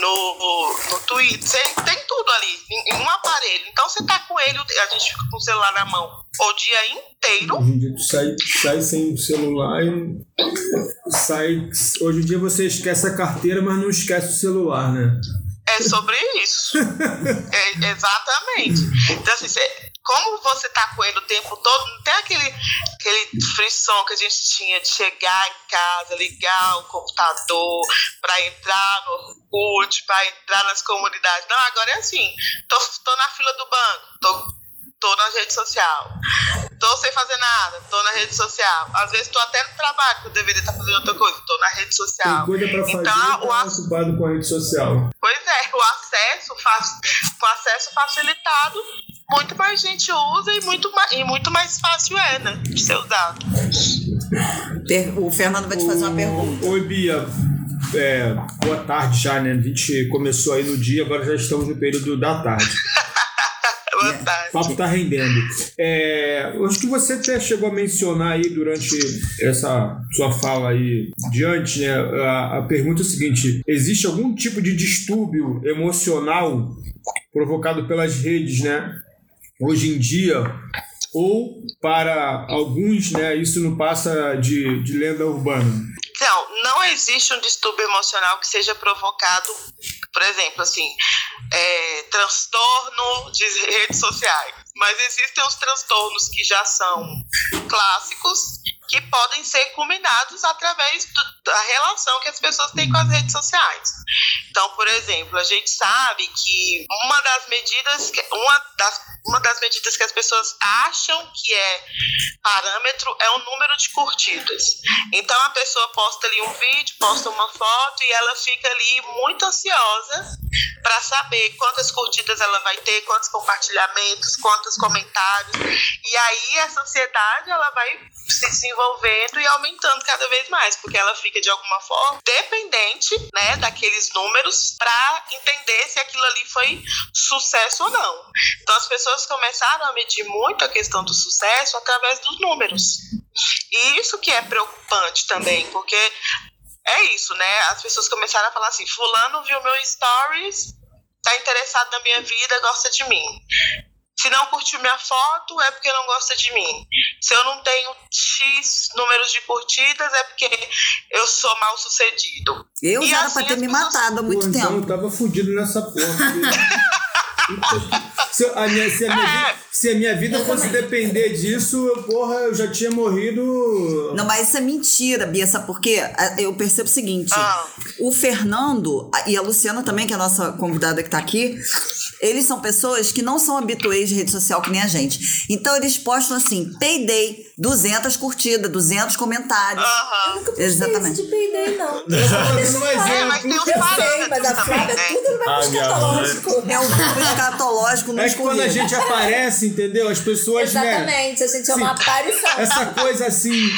no, no Twitter, tem tudo ali, em um aparelho. Então você tá com ele, a gente fica com o celular na mão. o dia inteiro. Hoje em dia tu sai, sai sem o celular e sai. Hoje em dia você esquece a carteira, mas não esquece o celular, né? É sobre isso. É, exatamente. Então, assim, como você tá com ele o tempo todo, não tem aquele, aquele frisson que a gente tinha de chegar em casa, ligar o computador para entrar no Orkut, para entrar nas comunidades. Não, agora é assim. Tô, tô na fila do banco, tô tô na rede social. Tô sem fazer nada, tô na rede social. Às vezes tô até no trabalho, que eu deveria estar fazendo outra coisa, tô na rede Tem social. coisa pra fazer Então, e o tá ass- ocupado com a rede social. Pois é, o acesso, com acesso facilitado, muito mais gente usa e muito, ma- e muito mais fácil é, né? De ser usado. O Fernando vai te fazer uma pergunta. Oi, Bia. É, boa tarde já, né? A gente começou aí no dia, agora já estamos no período da tarde. Boa tarde. O papo tá rendendo. É, acho que você até chegou a mencionar aí durante essa sua fala aí de antes, né? A, a pergunta é a seguinte: existe algum tipo de distúrbio emocional provocado pelas redes, né? Hoje em dia, ou para alguns, né? Isso não passa de, de lenda urbana. Não, não existe um distúrbio emocional que seja provocado, por exemplo, assim, é, transtorno de redes sociais. Mas existem os transtornos que já são clássicos, que podem ser culminados através do- da relação que as pessoas têm com as redes sociais. Então, por exemplo, a gente sabe que uma das medidas, que- uma das, uma das medidas que as pessoas acham que é parâmetro é o número de curtidas. Então a pessoa posta ali um vídeo, posta uma foto e ela fica ali muito ansiosa para saber quantas curtidas ela vai ter, quantos compartilhamentos, comentários. E aí essa ansiedade ela vai se desenvolvendo e aumentando cada vez mais, porque ela fica de alguma forma dependente, né, daqueles números para entender se aquilo ali foi sucesso ou não. Então as pessoas começaram a medir muito a questão do sucesso através dos números. E isso que é preocupante também, porque é isso, né? As pessoas começaram a falar assim: Fulano viu meu stories, tá interessado na minha vida, gosta de mim. Se não curtiu minha foto, é porque não gosta de mim. Se eu não tenho X números de curtidas, é porque eu sou mal sucedido. Eu E já era assim pra ter me pessoas- matado há muito Pô, então tempo. eu tava fudido nessa porra. se, a minha, se, a minha, É. se a minha vida fosse depender disso, eu, porra, eu já tinha morrido. Não, mas isso é mentira, Bia, sabe por quê? Eu percebo o seguinte: Ah. o Fernando e a Luciana também, que é a nossa convidada que tá aqui, eles são pessoas que não são habituês de rede social que nem a gente. Então eles postam assim: Payday, 200 curtidas, 200 comentários. Aham. Nunca postei Exatamente. isso de peidei, não. Eu um É, mas tem os Eu sei, mas a Flávia né? tudo no Ah, meu minha escatológico. É um grupo escatológico no É quando a gente aparece, entendeu? As pessoas, né? Exatamente, a gente é uma Sim. aparição. Essa coisa assim.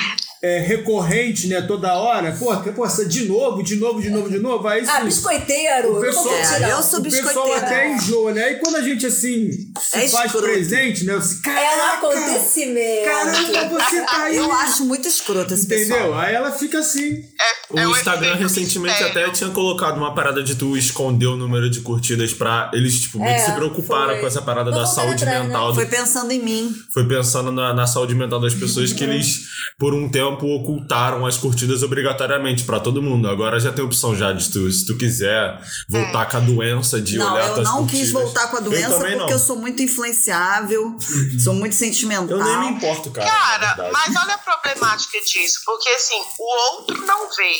É, recorrente, né, toda hora, pô, essa- de novo, de novo, de novo, de novo, aí Ah, biscoiteiro. O não vou pessoal-. É, eu sou o pessoal até enjoa, né? E quando a gente, assim, se É faz escroto. presente, né? Você, É um acontecimento. caramba, você tá aí. Eu acho muito escroto esse Entendeu? pessoal. Aí ela fica assim. É, O é Instagram recentemente até tinha colocado uma parada de tu esconder o número de curtidas pra eles, tipo, meio que É, se preocuparam foi. com essa parada Tô da saúde atrás, né? mental. do- Foi pensando em mim. Foi pensando na, na saúde mental das pessoas que eles, por um tempo, ocultaram as curtidas obrigatoriamente pra todo mundo. Agora já tem opção já de tu, se tu quiser voltar com a doença de Não, olhar eu tuas não curtidas. quis voltar com a doença eu porque não. eu sou muito influenciável, sou muito sentimental. Eu nem me importo, cara. Cara, mas olha a problemática disso, porque assim, o outro não vê,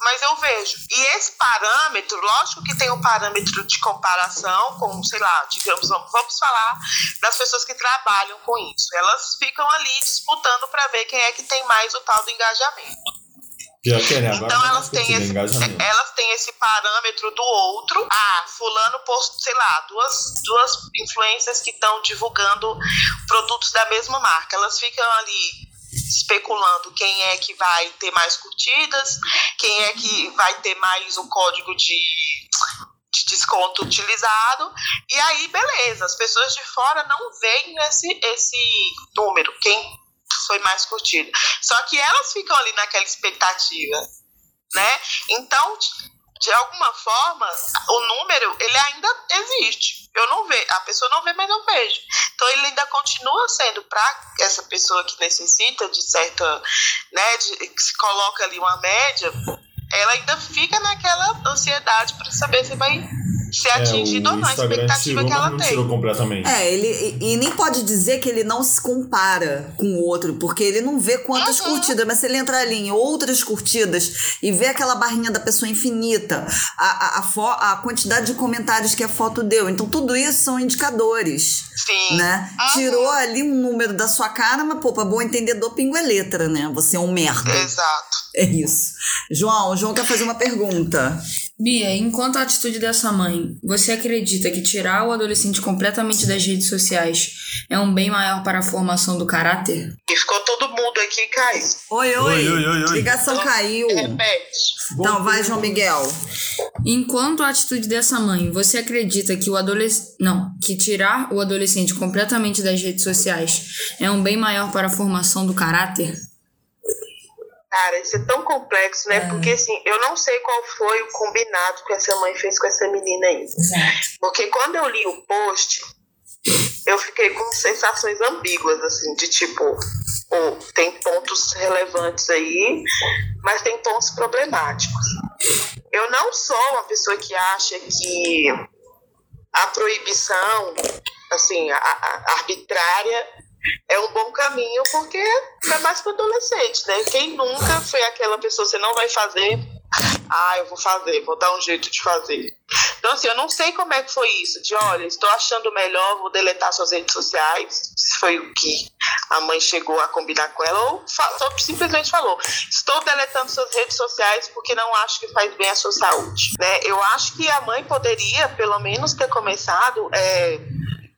mas eu vejo. E esse parâmetro, lógico que tem um parâmetro de comparação com, sei lá, digamos, vamos vamos falar das pessoas que trabalham com isso. Elas ficam ali disputando para ver quem é que tem mais o tal do engajamento. Pior que é, né? Então é elas têm, esse, engajamento. elas têm esse parâmetro do outro. Ah, fulano posto, sei lá, duas, duas influências que estão divulgando produtos da mesma marca. Elas ficam ali especulando quem é que vai ter mais curtidas, quem é que vai ter mais o código de, de desconto utilizado. E aí, beleza, as pessoas de fora não veem esse, esse número, quem foi mais curtido. Só que elas ficam ali naquela expectativa, né? Então, de- alguma forma, o número, ele ainda existe. Eu não vejo, a pessoa não vê, mas não vejo. Então ele ainda continua sendo para essa pessoa que necessita de certa, né, de, que se coloca ali uma média, ela ainda fica naquela ansiedade para saber se vai ser atingido É, ou não, a expectativa tirou, que ela tem. tirou completamente. É, ele e, e nem pode dizer que ele não se compara com o outro, porque ele não vê quantas Uhum. curtidas, mas se ele entrar ali em outras curtidas e ver aquela barrinha da pessoa infinita, a, a, a, fo- a quantidade de comentários que a foto deu, então tudo isso são indicadores, Sim. né? Uhum. Tirou ali um número da sua cara, mas pô, pra bom entendedor, pingo é letra, né? Você é um merda. Exato. É isso. João, o João quer fazer uma pergunta. Bia, enquanto a atitude dessa mãe, você acredita que tirar o adolescente completamente das redes sociais é um bem maior para a formação do caráter? E ficou todo mundo aqui e caiu. Oi, oi. Oi, oi, oi, oi. Ligação caiu. Repete. Então vai, João Miguel. Enquanto a atitude dessa mãe, você acredita que o adolescente. Não, que tirar o adolescente completamente das redes sociais é um bem maior para a formação do caráter? Cara, isso é tão complexo, né? Porque assim, eu não sei qual foi o combinado que essa mãe fez com essa menina aí. Porque quando eu li o post, eu fiquei com sensações ambíguas, assim, de tipo, pô, tem pontos relevantes aí, mas tem pontos problemáticos. Eu não sou uma pessoa que acha que a proibição, assim, a- a arbitrária é um bom caminho, porque é mais para adolescente, né? Quem nunca foi aquela pessoa, você não vai fazer, ah, eu vou fazer, vou dar um jeito de fazer. Então, assim, eu não sei como é que foi isso, de olha, estou achando melhor, vou deletar suas redes sociais, se foi o que a mãe chegou a combinar com ela, ou só simplesmente falou, estou deletando suas redes sociais porque não acho que faz bem à sua saúde. Né? Eu acho que a mãe poderia, pelo menos, ter começado é,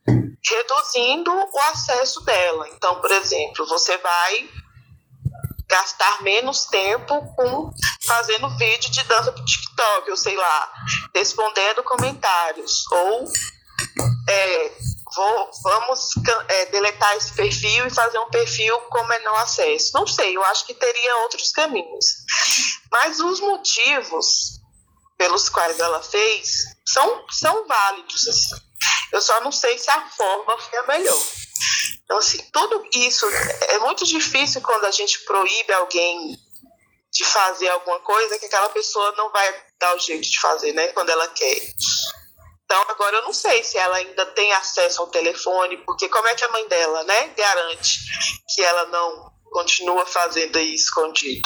reduzindo o acesso dela. Então, por exemplo, você vai gastar menos tempo com fazendo vídeo de dança pro TikTok, ou sei lá, respondendo comentários, ou é, vou, vamos é, deletar esse perfil e fazer um perfil com menor acesso. Não sei, eu acho que teria outros caminhos. Mas os motivos pelos quais ela fez são, são válidos. assim. Eu só não sei se a forma foi a melhor. Então, assim, tudo isso é muito difícil quando a gente proíbe alguém de fazer alguma coisa que aquela pessoa não vai dar o jeito de fazer, né? Quando ela quer. Então, agora eu não sei se ela ainda tem acesso ao telefone, porque como é que a mãe dela, né, garante que ela não continua fazendo aí escondido?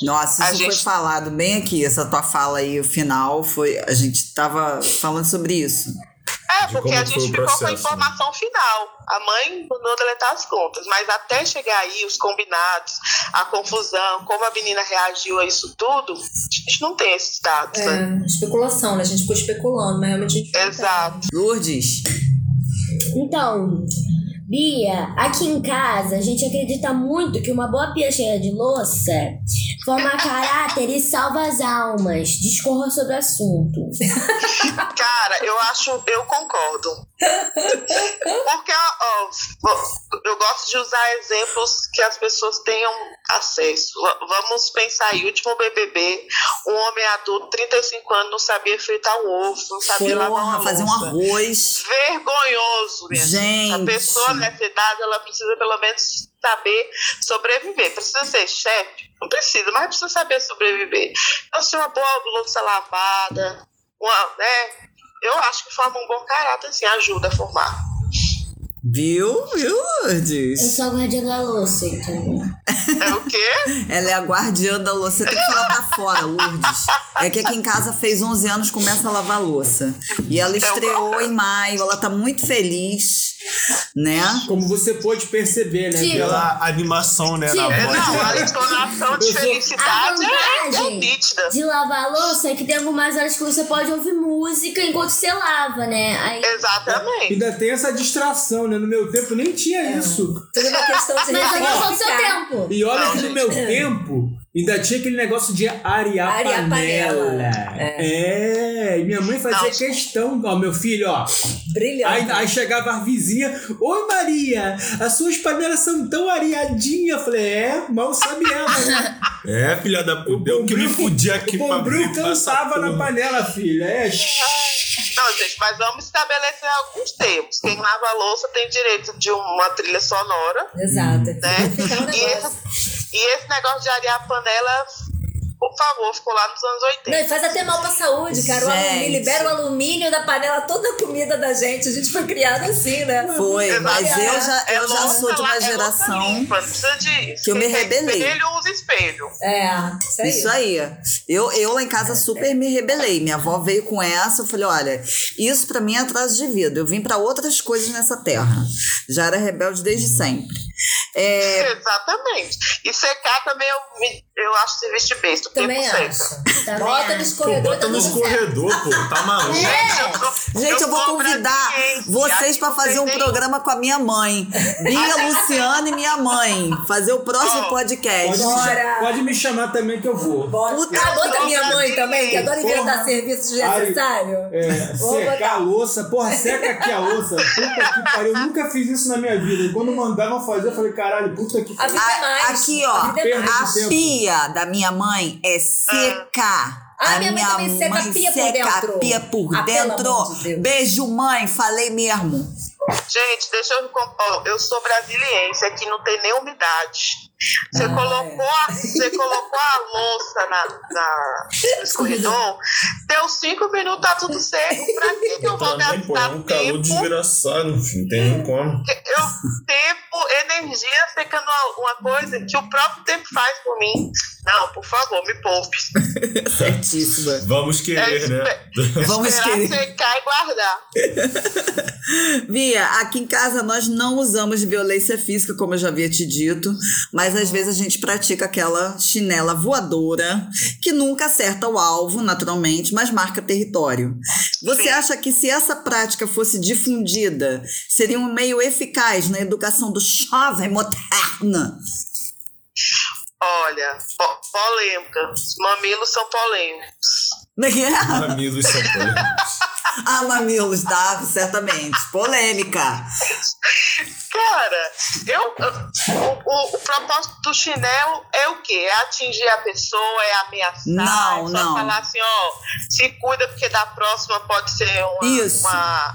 Nossa, A isso foi gente- falado bem aqui, essa tua fala aí, o final foi. A gente tava falando sobre isso. É, De porque como a gente ficou com a né? informação final. A mãe mandou deletar as contas, mas até chegar aí, os combinados, a confusão, como a menina reagiu a isso tudo, a gente não tem esses dados, né? É, especulação, né? A gente ficou especulando, mas realmente a gente. Exato. Lourdes, Então, Bia, aqui em casa a gente acredita muito que uma boa pia cheia de louça forma caráter e salva as almas. Discorra sobre o assunto. Cara, eu acho, eu concordo. Porque ó, eu gosto de usar exemplos que as pessoas tenham acesso. Vamos pensar aí, último BBB, um homem adulto, 35 anos, não sabia fritar um ovo, não sabia lavar uma porra, fazer um arroz. vergonhoso, minha Gente. A pessoa nessa idade, ela precisa pelo menos saber sobreviver. Precisa ser chefe? Não precisa, mas precisa saber sobreviver. Então, se uma boa louça lavada, uma, né? Eu acho que forma um bom caráter, assim, ajuda a formar. Viu? Viu, Eu Lourdes? sou a guardiã da louça, entendeu? É o quê? Ela é a guardiã da louça. Você tem que falar pra fora, Lourdes. É que aqui em casa fez 11 anos, começa a lavar louça. E ela estreou em maio, ela tá muito feliz, né? Como você pôde perceber, né? Tipo, Pela, animação, né, Tipo, na É, voz não, a entonação de Eu felicidade é, é vantagem nítida. de lavar a louça é que tem algumas horas que você pode ouvir música enquanto você lava, né? Aí, Exatamente. ainda tem essa distração, né? No meu tempo nem tinha isso. Tudo uma questão de mas não sou do seu tempo. E olha que no meu tempo ainda tinha aquele negócio de arear, Arear panela. panela. É. e minha mãe fazia questão, ó, meu filho, ó. Brilhante. Aí, aí chegava a vizinha, oi Maria, as suas panelas são tão areadinhas. Eu falei, é, mal sabe ela. É, filha da puta. Eu que me fudi aqui o bombril cantava na panela, filha. É. Não, gente, mas vamos estabelecer alguns termos. Quem lava a louça tem direito de uma trilha sonora, Exato. né? Um E esse, e esse negócio de arear a panela, por favor, ficou lá nos anos 80. Não, e faz até mal pra saúde, cara. O Gente. alumínio, libera o alumínio da panela, toda a comida da gente. A gente foi criado assim, né? Foi, mas eu já, É eu já louça sou de uma é geração. limpa, não precisa de. que eu me rebelei. Espelho, usa espelho. É, isso aí. Isso aí. Eu, eu lá em casa super me rebelei. Minha avó veio com essa. Eu falei: olha, isso pra mim é atraso de vida. Eu vim pra outras coisas nessa terra. Já era rebelde desde sempre. É, Exatamente. E secar também eu, eu acho serviço de besta. Também acho. Também Bota acho. no Pô, escorredor. bota tá no escorredor, pô. Tá maluco. Gente, eu, eu vou convidar vocês não fazer um tem programa com a minha mãe. Bia, Luciana e minha mãe. Fazer o próximo Ó, podcast. Pode me, pode me chamar também que eu vou. Puta Ah, bota minha mãe também, que adora inventar serviço desnecessário. É, Vou secar botar. a louça, porra, seca aqui a louça. Puta que pariu, eu nunca fiz isso na minha vida. E quando mandavam fazer, eu falei, caralho, puta que A é A- mais. aqui, A ó. vida é A pia da minha mãe é secar. Ah, a minha mãe também seca a pia por seca a dentro. pia por Ah, dentro. de. Beijo, mãe. Falei mesmo. Gente, deixa eu. ó, eu sou brasiliense, aqui não tem nem umidade. Você, Ah, colocou, a, você colocou a louça na, na, no escorredor, deu cinco minutos, tá tudo seco. Pra que, que eu vou Também, pô, é gastar um calor tempo? desgraçado, filho. Não tem nem como. Eu, tempo, energia secando uma, uma coisa que o próprio tempo faz por mim. Não, por favor, me poupe. Certíssima. Vamos É, querer, né? espe- Vamos esperar querer. secar e guardar. Via, aqui em casa nós não usamos violência física, como eu já havia te dito, mas às vezes a gente pratica aquela chinela voadora que nunca acerta o alvo, naturalmente, mas marca território. Você Sim. acha que se essa prática fosse difundida, seria um meio eficaz na educação do jovem moderna? Olha, po- polêmica. Os mamilos são polêmicos. Como é que é? Mamilos são polêmicos. Ah, mamilos, tá? Certamente. Polêmica. Cara, eu, eu- o, o, propósito do chinelo é o quê? É atingir a pessoa, é ameaçar, Não, é só não. falar assim, ó, se cuida porque da próxima pode ser uma. Isso. uma,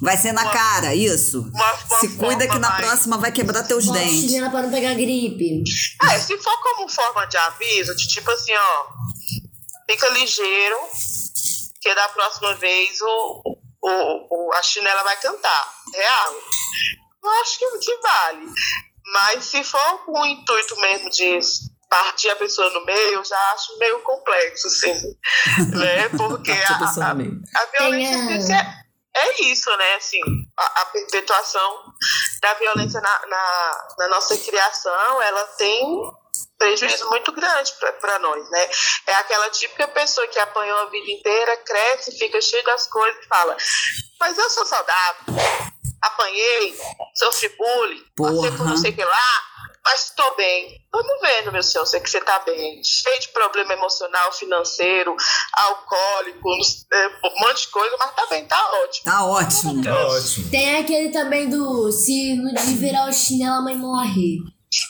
Vai ser na Uma- cara, isso. uma, uma Se cuida que na mais- próxima vai quebrar teus Bota dentes. chinela pra não pegar gripe. É, se for como forma de aviso, de tipo assim, ó, fica ligeiro, que da próxima vez o, o, o- a chinela vai cantar. Real. Eu acho que, que vale. Mas se for com o intuito mesmo de partir a pessoa no meio, eu já acho meio complexo, assim. né? Porque a a, a, violência física é, é isso, né? Assim, a, a perpetuação da violência na, na, na nossa criação, ela tem prejuízo muito grande para nós, né? É aquela típica pessoa que apanhou a vida inteira, cresce, fica cheio das coisas e fala: Mas eu sou saudável, apanhei, sofri bullying, passei por Porra. não sei o que lá, mas estou bem. Vamos vendo, meu senhor, sei que você está bem. Cheio de problema emocional, financeiro, alcoólico, é, um monte de coisa, mas tá bem, tá ótimo. Tá ótimo. Tá ótimo. Tem aquele também do se no de virar o chinelo a mãe morre.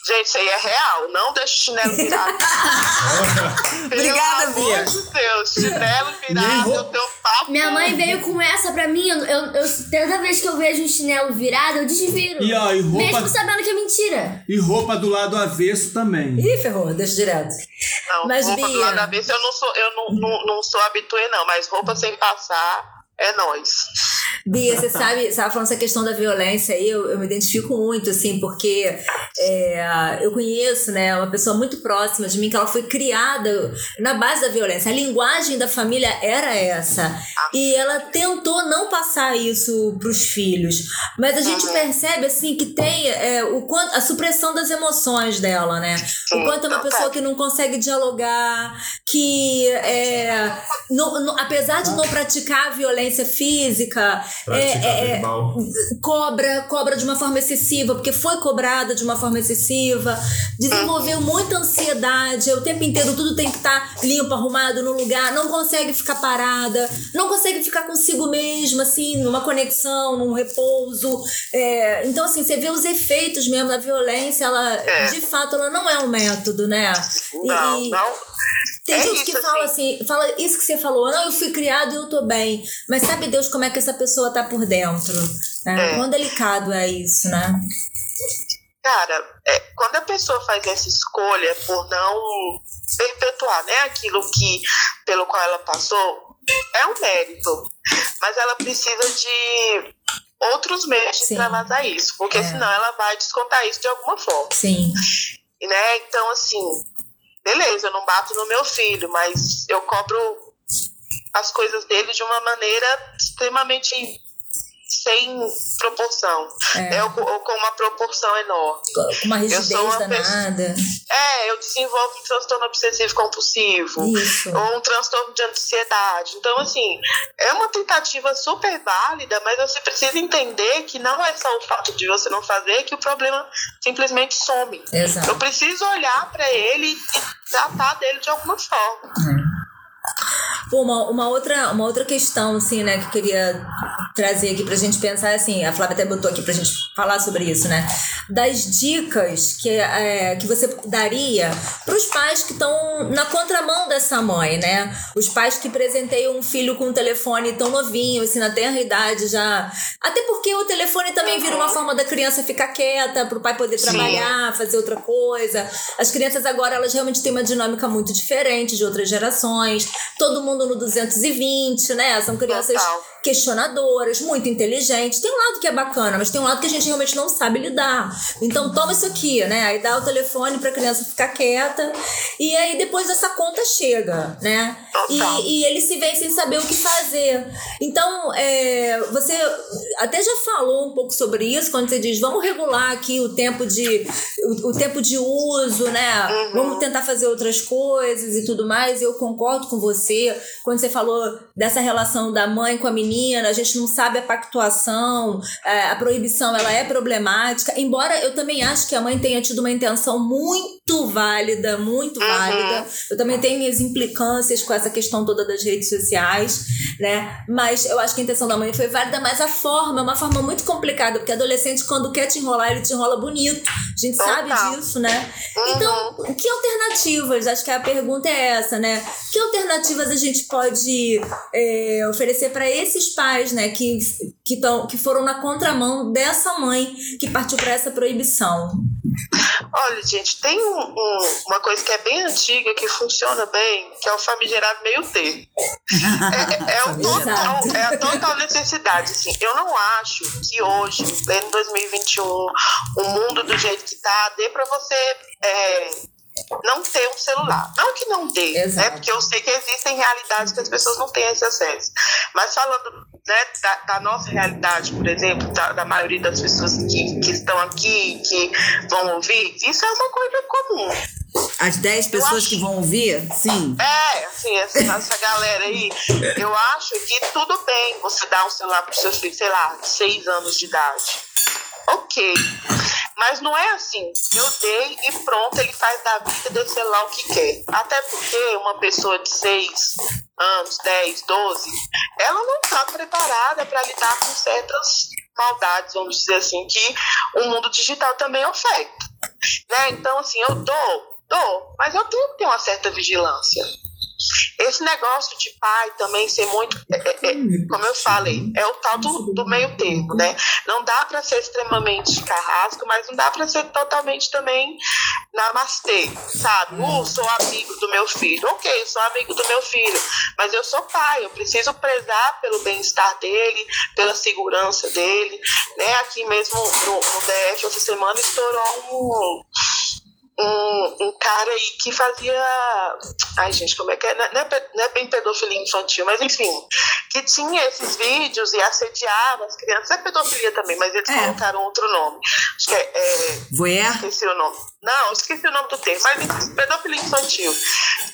Gente, isso aí é real. Não deixa o chinelo virado. Obrigada, Pelo Bia. amor de Deus, chinelo virado, eu tenho papo. Minha mãe veio com essa pra mim. Eu, eu, eu- toda vez que eu vejo um chinelo virado, eu desviro. E, ó, e roupa- Mesmo sabendo que é mentira. E roupa do lado avesso também. Ih, ferrou, deixa direto. Não, Mas, roupa do Bia- lado da vez eu não sou, eu não, não, não sou habituê, não, mas roupa sem passar é nós. Bia, você sabe, você estava falando essa questão da violência aí, eu, eu me identifico muito, assim, porque é, eu conheço, né, uma pessoa muito próxima de mim que ela foi criada na base da violência. A linguagem da família era essa. E ela tentou não passar isso para os filhos. Mas a gente percebe, assim, que tem é, o quanto, a supressão das emoções dela, né? O quanto é uma pessoa que não consegue dialogar, que é, não- não- apesar de não praticar a violência física, é, é, verbal. cobra, cobra de uma forma excessiva, porque foi cobrada de uma forma excessiva, desenvolveu muita ansiedade, o tempo inteiro tudo tem que estar limpo, arrumado no lugar, não consegue ficar parada, não consegue ficar consigo mesma, assim, numa conexão, num repouso. É, então, assim, você vê os efeitos mesmo da violência, ela, É. de fato, ela não é um método, né? Não, e- não. Tem É gente que fala assim, fala isso que você falou, não, eu fui criado e eu tô bem. Mas sabe Deus como é que essa pessoa tá por dentro? Né? É. Quão delicado é isso, né? Cara, é, quando a pessoa faz essa escolha por não perpetuar né, aquilo que, pelo qual ela passou, é um mérito. Mas ela precisa de outros meios de extravasar isso, porque É. senão ela vai descontar isso de alguma forma. Sim. né? Então, assim, beleza, eu não bato no meu filho, mas eu cobro as coisas dele de uma maneira extremamente sem proporção, É. né? ou, com- uma proporção enorme. Com uma rigidez sou uma danada. É, eu desenvolvo um transtorno obsessivo compulsivo, Isso. ou um transtorno de ansiedade. Então, assim, é uma tentativa super válida, mas você precisa entender que não é só o fato de você não fazer que o problema simplesmente some. Exato. Eu preciso olhar para ele e tratar dele de alguma forma. Pô, uma, uma, outra, uma outra questão, assim, né, que eu queria trazer aqui pra gente pensar, assim, a Flávia até botou aqui pra gente falar sobre isso, né? Das dicas que, é, que você daria pros pais que estão na contramão dessa mãe, né? Os pais que presenteiam um filho com um telefone tão novinho, assim, na tenra idade já. Até porque o telefone também vira uma forma da criança ficar quieta, pro pai poder trabalhar, fazer outra coisa. As crianças agora, elas realmente têm uma dinâmica muito diferente de outras gerações. Todo mundo no 220, né? São crianças Total. questionadoras, muito inteligentes. Tem um lado que é bacana, mas tem um lado que a gente realmente não sabe lidar. Então toma isso aqui, né? Aí dá o telefone pra criança ficar quieta. E aí depois essa conta chega, né? E, e eles se veem sem saber o que fazer. Então, é, você até já falou um pouco sobre isso quando você diz vamos regular aqui o tempo de o, o tempo de uso, né? Uhum. Vamos tentar fazer outras coisas e tudo mais. Eu concordo com você quando você falou dessa relação da mãe com a menina. A gente não sabe a pactuação, é, a proibição, ela é problemática. Embora eu também acho que a mãe tenha tido uma intenção muito válida, muito Uhum. válida. Eu também tenho minhas implicâncias com essa questão toda das redes sociais, né? Mas eu acho que a intenção da mãe foi válida, mas a forma é uma forma muito complicada, porque adolescente, quando quer te enrolar, ele te enrola bonito. A gente sabe disso, né? Então, que alternativas? Acho que a pergunta é essa, né? Que alternativas a gente pode é, oferecer para esses pais, né? Que, que, tão, que foram na contramão dessa mãe que partiu para essa proibição. Olha, gente, tem um- um- uma coisa que é bem antiga, que funciona bem, que é o famigerado meio termo. É, é, é o total, é a total necessidade. Assim. Eu não acho que hoje, em 2021, o mundo do jeito que tá, dê pra você é, não ter um celular. Não que não dê, Exato. né? Porque eu sei que existem realidades que as pessoas não têm esse acesso. Mas falando né, da, da nossa realidade, por exemplo, da, da maioria das pessoas que, que estão aqui, que vão ouvir, isso é uma coisa comum. As 10 pessoas acho- que vão ouvir, sim. É, assim, essa, essa galera aí, eu acho que tudo bem você dar um celular pro seu filho, sei lá, de seis anos de idade. Ok. Mas não é assim. Eu dei e pronto, ele faz da vida desse celular o que quer. Até porque uma pessoa de 6 anos, 10, 12, ela não está preparada para lidar com certas maldades, vamos dizer assim, que o mundo digital também oferta. Né? Então, assim, eu dou, dou, mas eu tenho que ter uma certa vigilância. Esse negócio de pai também ser muito, é, é, é, como eu falei, é o tal do, do meio termo, né? Não dá para ser extremamente carrasco, mas não dá para ser totalmente também namastê, sabe? Uh, sou amigo do meu filho. Ok, sou amigo do meu filho, mas eu sou pai, eu preciso prezar pelo bem-estar dele, pela segurança dele, né? Aqui mesmo no, no DF, essa semana estourou um um, um cara aí que fazia. Ai, gente, como é que é? Não é, pe- não é bem pedofilia infantil, mas enfim, que tinha esses vídeos e assediava as crianças. É pedofilia também, mas eles É. colocaram outro nome. Acho que é. é Voyeur? esqueci o nome. Não, esqueci o nome do termo, mas pedofilia infantil.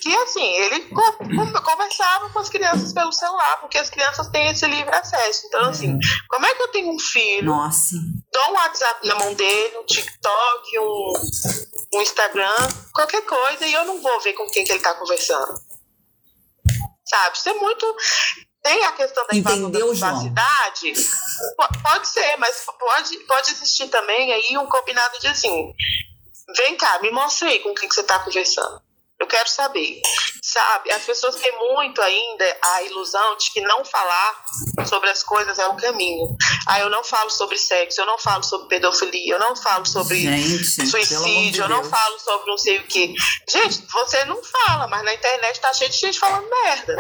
Que assim, ele co- co- conversava com as crianças pelo celular, porque as crianças têm esse livre acesso. Então, assim, como é que eu tenho um filho? Nossa. dou um WhatsApp na mão dele, um TikTok, um, um Instagram, qualquer coisa, e eu não vou ver com quem que ele tá conversando. Sabe? Isso é muito. Tem a questão da invasão Entendeu, da privacidade. Po- Pode ser, mas pode, pode existir também aí um combinado de assim. Vem cá, me mostra aí com quem que você tá conversando. Eu quero saber, sabe? As pessoas têm muito ainda a ilusão de que não falar sobre as coisas é o caminho. Ah, eu não falo sobre sexo, eu não falo sobre pedofilia, eu não falo sobre Gente, amor de suicídio, eu não falo sobre não sei o quê. Gente, você não fala, mas na internet tá cheio de gente falando merda.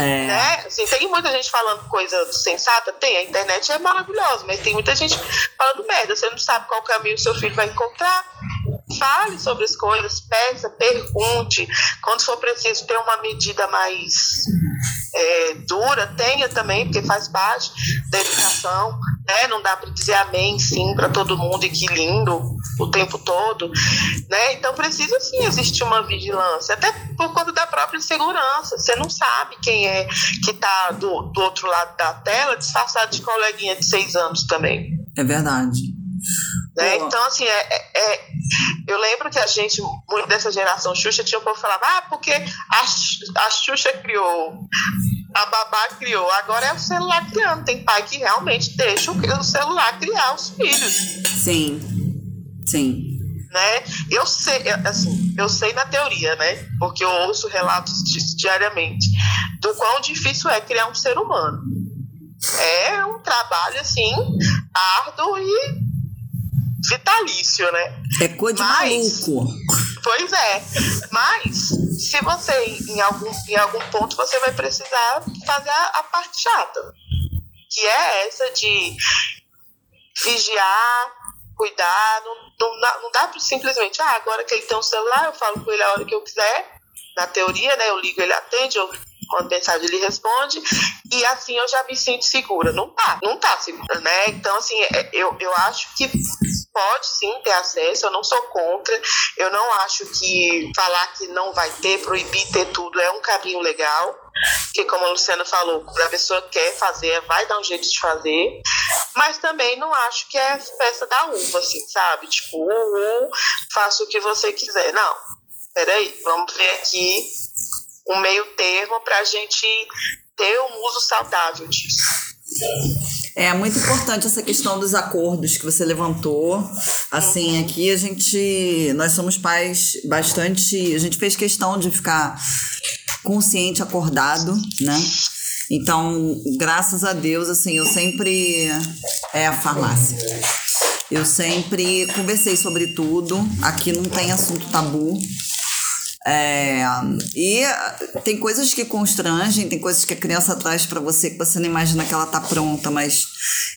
É. Né? Assim, tem muita gente falando coisa sensata? Tem, a internet é maravilhosa, mas tem muita gente falando merda. Você não sabe qual caminho o seu filho vai encontrar. Fale sobre as coisas, peça, pergunte. Quando for preciso ter uma medida mais é, dura, tenha também, porque faz parte da educação. Né? Não dá para dizer amém, sim, para todo mundo e que lindo o tempo todo. Né? Então precisa sim existir uma vigilância, até por conta da própria segurança. Você não sabe quem é que está do, do outro lado da tela, disfarçado de coleguinha de seis anos também. É verdade. Né? Então, assim, é, é- é- eu lembro que a gente, muito dessa geração Xuxa, tinha um povo que falava, ah, porque a, a Xuxa criou, a babá criou, agora é o celular criando. Tem pai que realmente deixa o celular criar os filhos. Sim. Sim. Né? Eu sei, assim, eu sei na teoria, né? Porque eu ouço relatos disso diariamente, do quão difícil é criar um ser humano. É um trabalho, assim, árduo e vitalício, né? É coisa de Mas- maluco. Pois é. Mas, se você, em algum, em algum ponto, você vai precisar fazer a, a parte chata. Que é essa de vigiar, cuidar. Não, não, dá- não dá pra simplesmente, ah, agora que ele tem um celular, eu falo com ele a hora que eu quiser. Na teoria, né? Eu ligo, ele atende, eu mando mensagem, ele responde. E assim eu já me sinto segura. Não tá, não tá segura, né? Então, assim, é- eu, eu acho que pode sim ter acesso, eu não sou contra. Eu não acho que falar que não vai ter, proibir ter tudo é um caminho legal. Porque, como a Luciana falou, quando a pessoa quer fazer, vai dar um jeito de fazer. Mas também não acho que é festa da uva, assim, sabe? Tipo, uh, uh, faça o que você quiser. Não, peraí, vamos ver aqui um meio termo pra gente ter um uso saudável disso. É muito importante essa questão dos acordos que você levantou. Assim, aqui a gente. Nós somos pais bastante. A gente fez questão de ficar consciente, acordado, né? Então, graças a Deus, assim, eu sempre. É a farmácia. Eu sempre conversei sobre tudo. Aqui não tem assunto tabu. É, e tem coisas que constrangem, tem coisas que a criança traz pra você que você não imagina que ela tá pronta, mas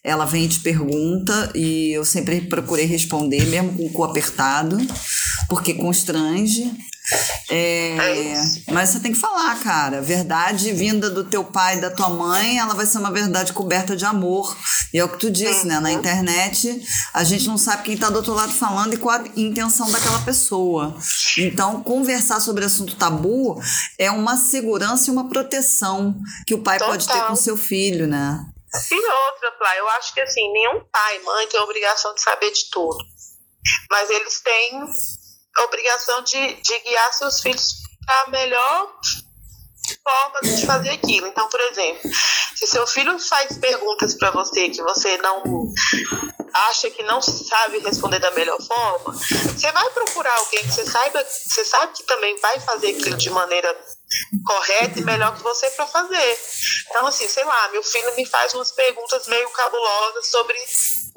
ela vem e te pergunta e eu sempre procurei responder, mesmo com o cu apertado, porque constrange. É, mas você tem que falar, cara. Verdade vinda do teu pai e da tua mãe, ela vai ser uma verdade coberta de amor. E é o que tu disse, né? Na internet, a gente não sabe quem tá do outro lado falando e qual a intenção daquela pessoa. Então, conversar sobre assunto tabu é uma segurança e uma proteção que o pai pode ter Total. com seu filho, né? E outra, Plá, eu acho que assim, nenhum pai e mãe tem a obrigação de saber de tudo. Mas eles têm obrigação de, de guiar seus filhos para a melhor forma de fazer aquilo. Então, por exemplo, se seu filho faz perguntas para você que você não acha que não sabe responder da melhor forma, você vai procurar alguém que você saiba, você sabe que também vai fazer aquilo de maneira correta e melhor que você para fazer. Então, assim, sei lá, meu filho me faz umas perguntas meio cabulosas sobre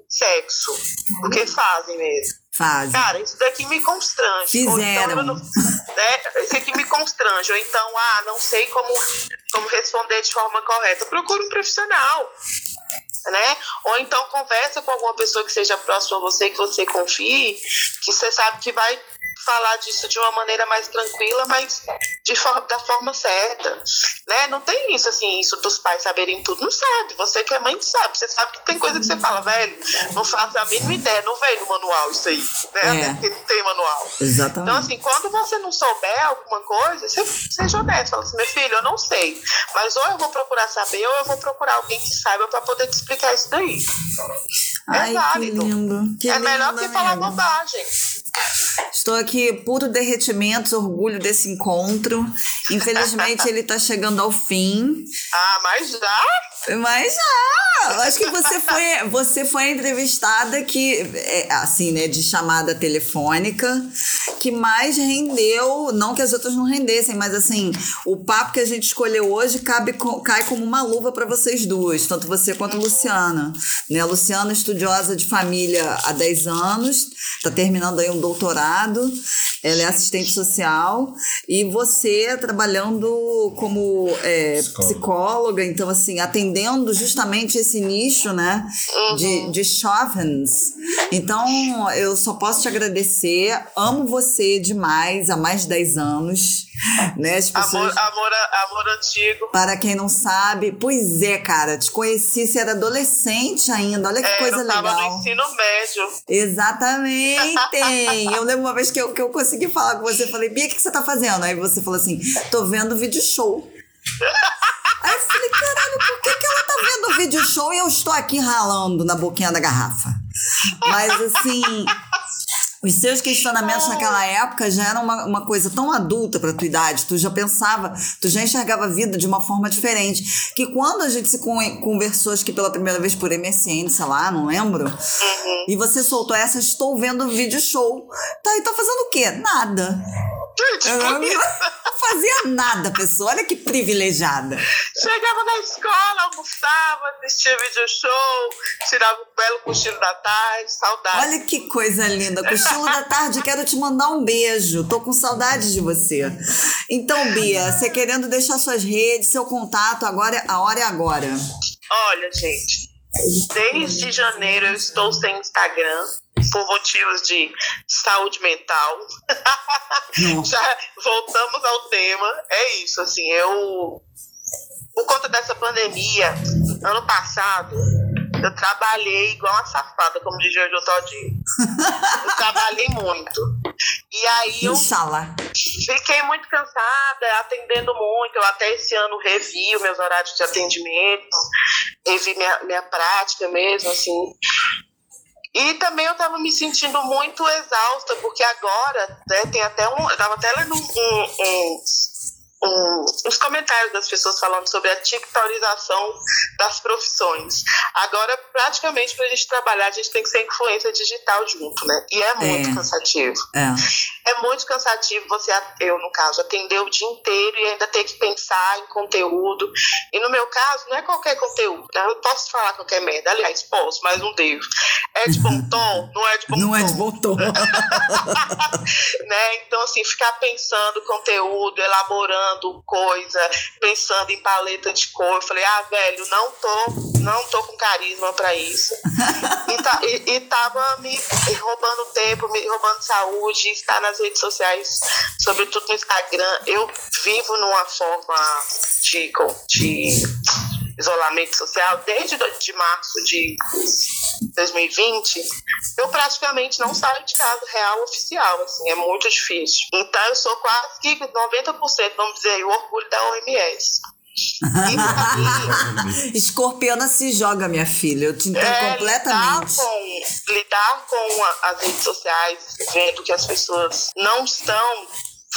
sexo, porque fazem mesmo. Fase. Cara, isso daqui me constrange. Ou Fizeram. Então, não, né, isso aqui me constrange. Ou então, ah, não sei como, como responder de forma correta. Procura um profissional. Né? Ou então conversa com alguma pessoa que seja próxima a você, que você confie, que você sabe que vai falar disso de uma maneira mais tranquila, mas de for da forma certa. Né? Não tem isso assim, isso dos pais saberem tudo. Não sabe. Você que é mãe sabe. Você sabe que tem coisa que você fala, velho, não faço a mínima ideia, não veio no manual isso aí. Né? É. Não tem manual. Exatamente. Então, assim, quando você não souber alguma coisa, você seja honesto. Fala assim, meu filho, eu não sei. Mas ou eu vou procurar saber, ou eu vou procurar alguém que saiba para poder te explicar isso daí. Ai, é que válido. lindo. Que é melhor que falar amiga. bobagem. Estou aqui, puro derretimento, orgulho desse encontro. Infelizmente, ele está chegando ao fim. Ah, mas já? Mas já, eu acho que você foi, você foi a entrevistada que, é, assim, né, de chamada telefônica, que mais rendeu, não que as outras não rendessem, mas assim, o papo que a gente escolheu hoje cabe, cai como uma luva para vocês duas, tanto você quanto a Luciana. Né? A Luciana, estudiosa de família há 10 anos, está terminando aí um doutorado, ela é assistente social, e você trabalhando como é, Psicóloga. psicóloga, então assim, atendendo justamente esse nicho, né, de, de jovens. Então, eu só posso te agradecer, amo você demais há mais de 10 anos, né, as pessoas... Amor, amor, amor antigo. Para quem não sabe, pois é, cara, te conheci, você era adolescente ainda, olha que É, coisa eu tava legal. no ensino médio. Exatamente! eu lembro uma vez que eu, que eu consegui falar com você, falei, Bia, o que, que você tá fazendo? Aí você falou assim, tô vendo vídeo show. Aí eu falei, caralho, por que, que ela tá vendo vídeo show e eu estou aqui ralando na boquinha da garrafa? Mas assim, os seus questionamentos naquela época já eram uma, uma coisa tão adulta pra tua idade, tu já pensava, tu já enxergava a vida de uma forma diferente. Que quando a gente se con- conversou, acho que pela primeira vez por MSN, sei lá, não lembro, e você soltou essa, estou vendo vídeo show. Tá, e tá fazendo o quê? Nada. Eu não fazia nada, pessoa. Olha que privilegiada. Chegava na escola, almoçava, assistia vídeo show, tirava um belo cochilo da tarde, saudade. Olha que coisa linda. Cochilo da tarde, quero te mandar um beijo. Tô com saudade de você. Então, Bia, você querendo deixar suas redes, seu contato, agora, a hora é agora. Olha, gente, desde janeiro eu estou sem Instagram por motivos de saúde mental. Já voltamos ao tema. É isso, assim, eu por conta dessa pandemia, ano passado, eu trabalhei igual uma safada, como diz Jojo Todinho. Eu trabalhei muito. E aí eu. Fiquei muito cansada, atendendo muito. Eu até esse ano revi os meus horários de atendimento, revi minha, minha prática mesmo, assim. E também eu tava me sentindo muito exausta, porque agora, né, tem até um. Eu tava até lendo um, um, uns comentários das pessoas falando sobre a tiktorização das profissões. Agora, praticamente, pra gente trabalhar, a gente tem que ser influência digital junto, né? E é muito É. cansativo. É. É muito cansativo você, eu no caso, atender o dia inteiro e ainda ter que pensar em conteúdo. E no meu caso, não é qualquer conteúdo. Né? Eu posso falar qualquer merda. Aliás, posso, mas não devo. É de bom tom? Não é de bom Não tom. é de bom tom. né? Então, assim, ficar pensando conteúdo, elaborando coisa, pensando em paleta de cor. Eu falei, ah, velho, não tô, não tô com carisma pra isso. E, tá, e, e tava me roubando tempo, me roubando saúde, estar nas redes sociais, sobretudo no Instagram. Eu vivo numa forma de, de isolamento social desde de março de 2020, eu praticamente não saio de casa real oficial, assim, é muito difícil. Então eu sou quase que 90%, vamos dizer, o orgulho da OMS. Escorpiana se joga, minha filha. Eu te entendo é, completamente. Lidar com, lidar com a- as redes sociais, vendo que as pessoas não estão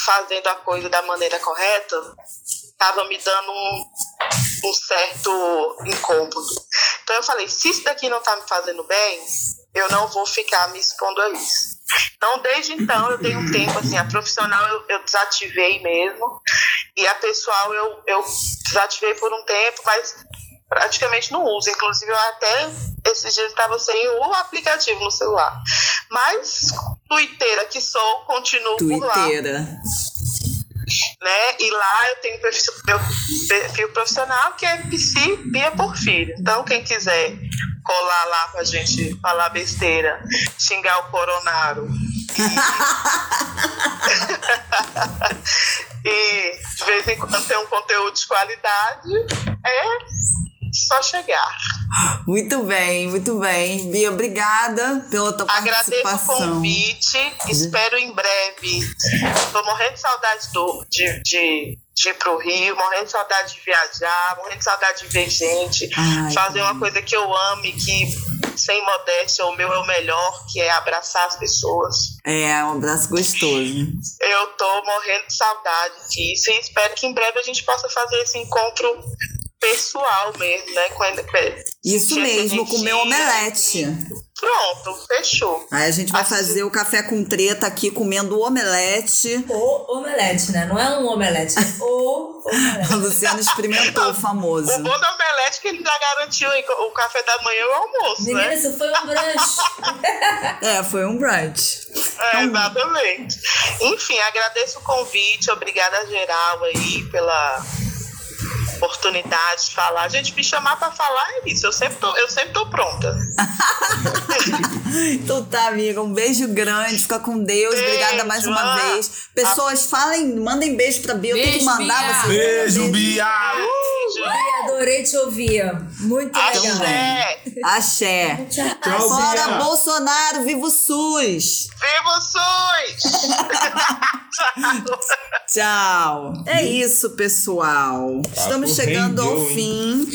fazendo a coisa da maneira correta, estava me dando um, um certo incômodo. Então eu falei, se isso daqui não está me fazendo bem, eu não vou ficar me expondo a isso. Então, desde então, eu dei um tempo, assim, a profissional eu, eu desativei mesmo, e a pessoal eu, eu desativei por um tempo, mas praticamente não uso. Inclusive, eu até esses dias estava sem o aplicativo no celular. Mas, tuiteira que sou, continuo por lá Tuiteira. Né? E lá eu tenho perfil, meu perfil profissional que é PC Bia Porfírio. Então, quem quiser colar lá pra gente falar besteira, xingar o Coronaro. e de vez em quando ter um conteúdo de qualidade, é só chegar. Muito bem, muito bem. Bia, obrigada pela tua Agradeço o participação. convite, espero em breve. Tô morrendo de saudade do, de, de, de ir pro Rio, morrendo de saudade de viajar, morrendo de saudade de ver gente, Ai, fazer uma coisa que eu ame, que sem modéstia, o meu é o melhor, que é abraçar as pessoas. É, um abraço gostoso. Eu tô morrendo de saudade disso e espero que em breve a gente possa fazer esse encontro pessoal mesmo, né? Com a- Isso mesmo, comer dia. omelete. Pronto, fechou. Aí a gente vai fazer o café com treta aqui comendo omelete. O omelete, né? Não é um omelete, é o omelete. A Luciana experimentou o famoso. O bom da omelete é que ele já garantiu hein, o café da manhã e o almoço, Menina, né? isso foi um brunch. É, foi um brunch. É, exatamente. Enfim, agradeço o convite, obrigada geral aí pela oportunidade de falar. Gente, me chamar pra falar é isso. Eu sempre tô, eu sempre tô pronta. Então tá, amiga. Um beijo grande. Fica com Deus. Beijo, Obrigada mais uma ah. vez. Pessoas, falem, mandem beijo pra Bia. Eu tenho que Beijo, mandar Bia. vocês. Beijo, Bia! Beijo. Ai, adorei te ouvir. Muito legal. Axé. Axé. Tchau, Fora Bia. Bolsonaro, viva o SUS! Viva o SUS! Tchau. Tchau. É isso, pessoal. Estamos chegando ao rendeu, fim.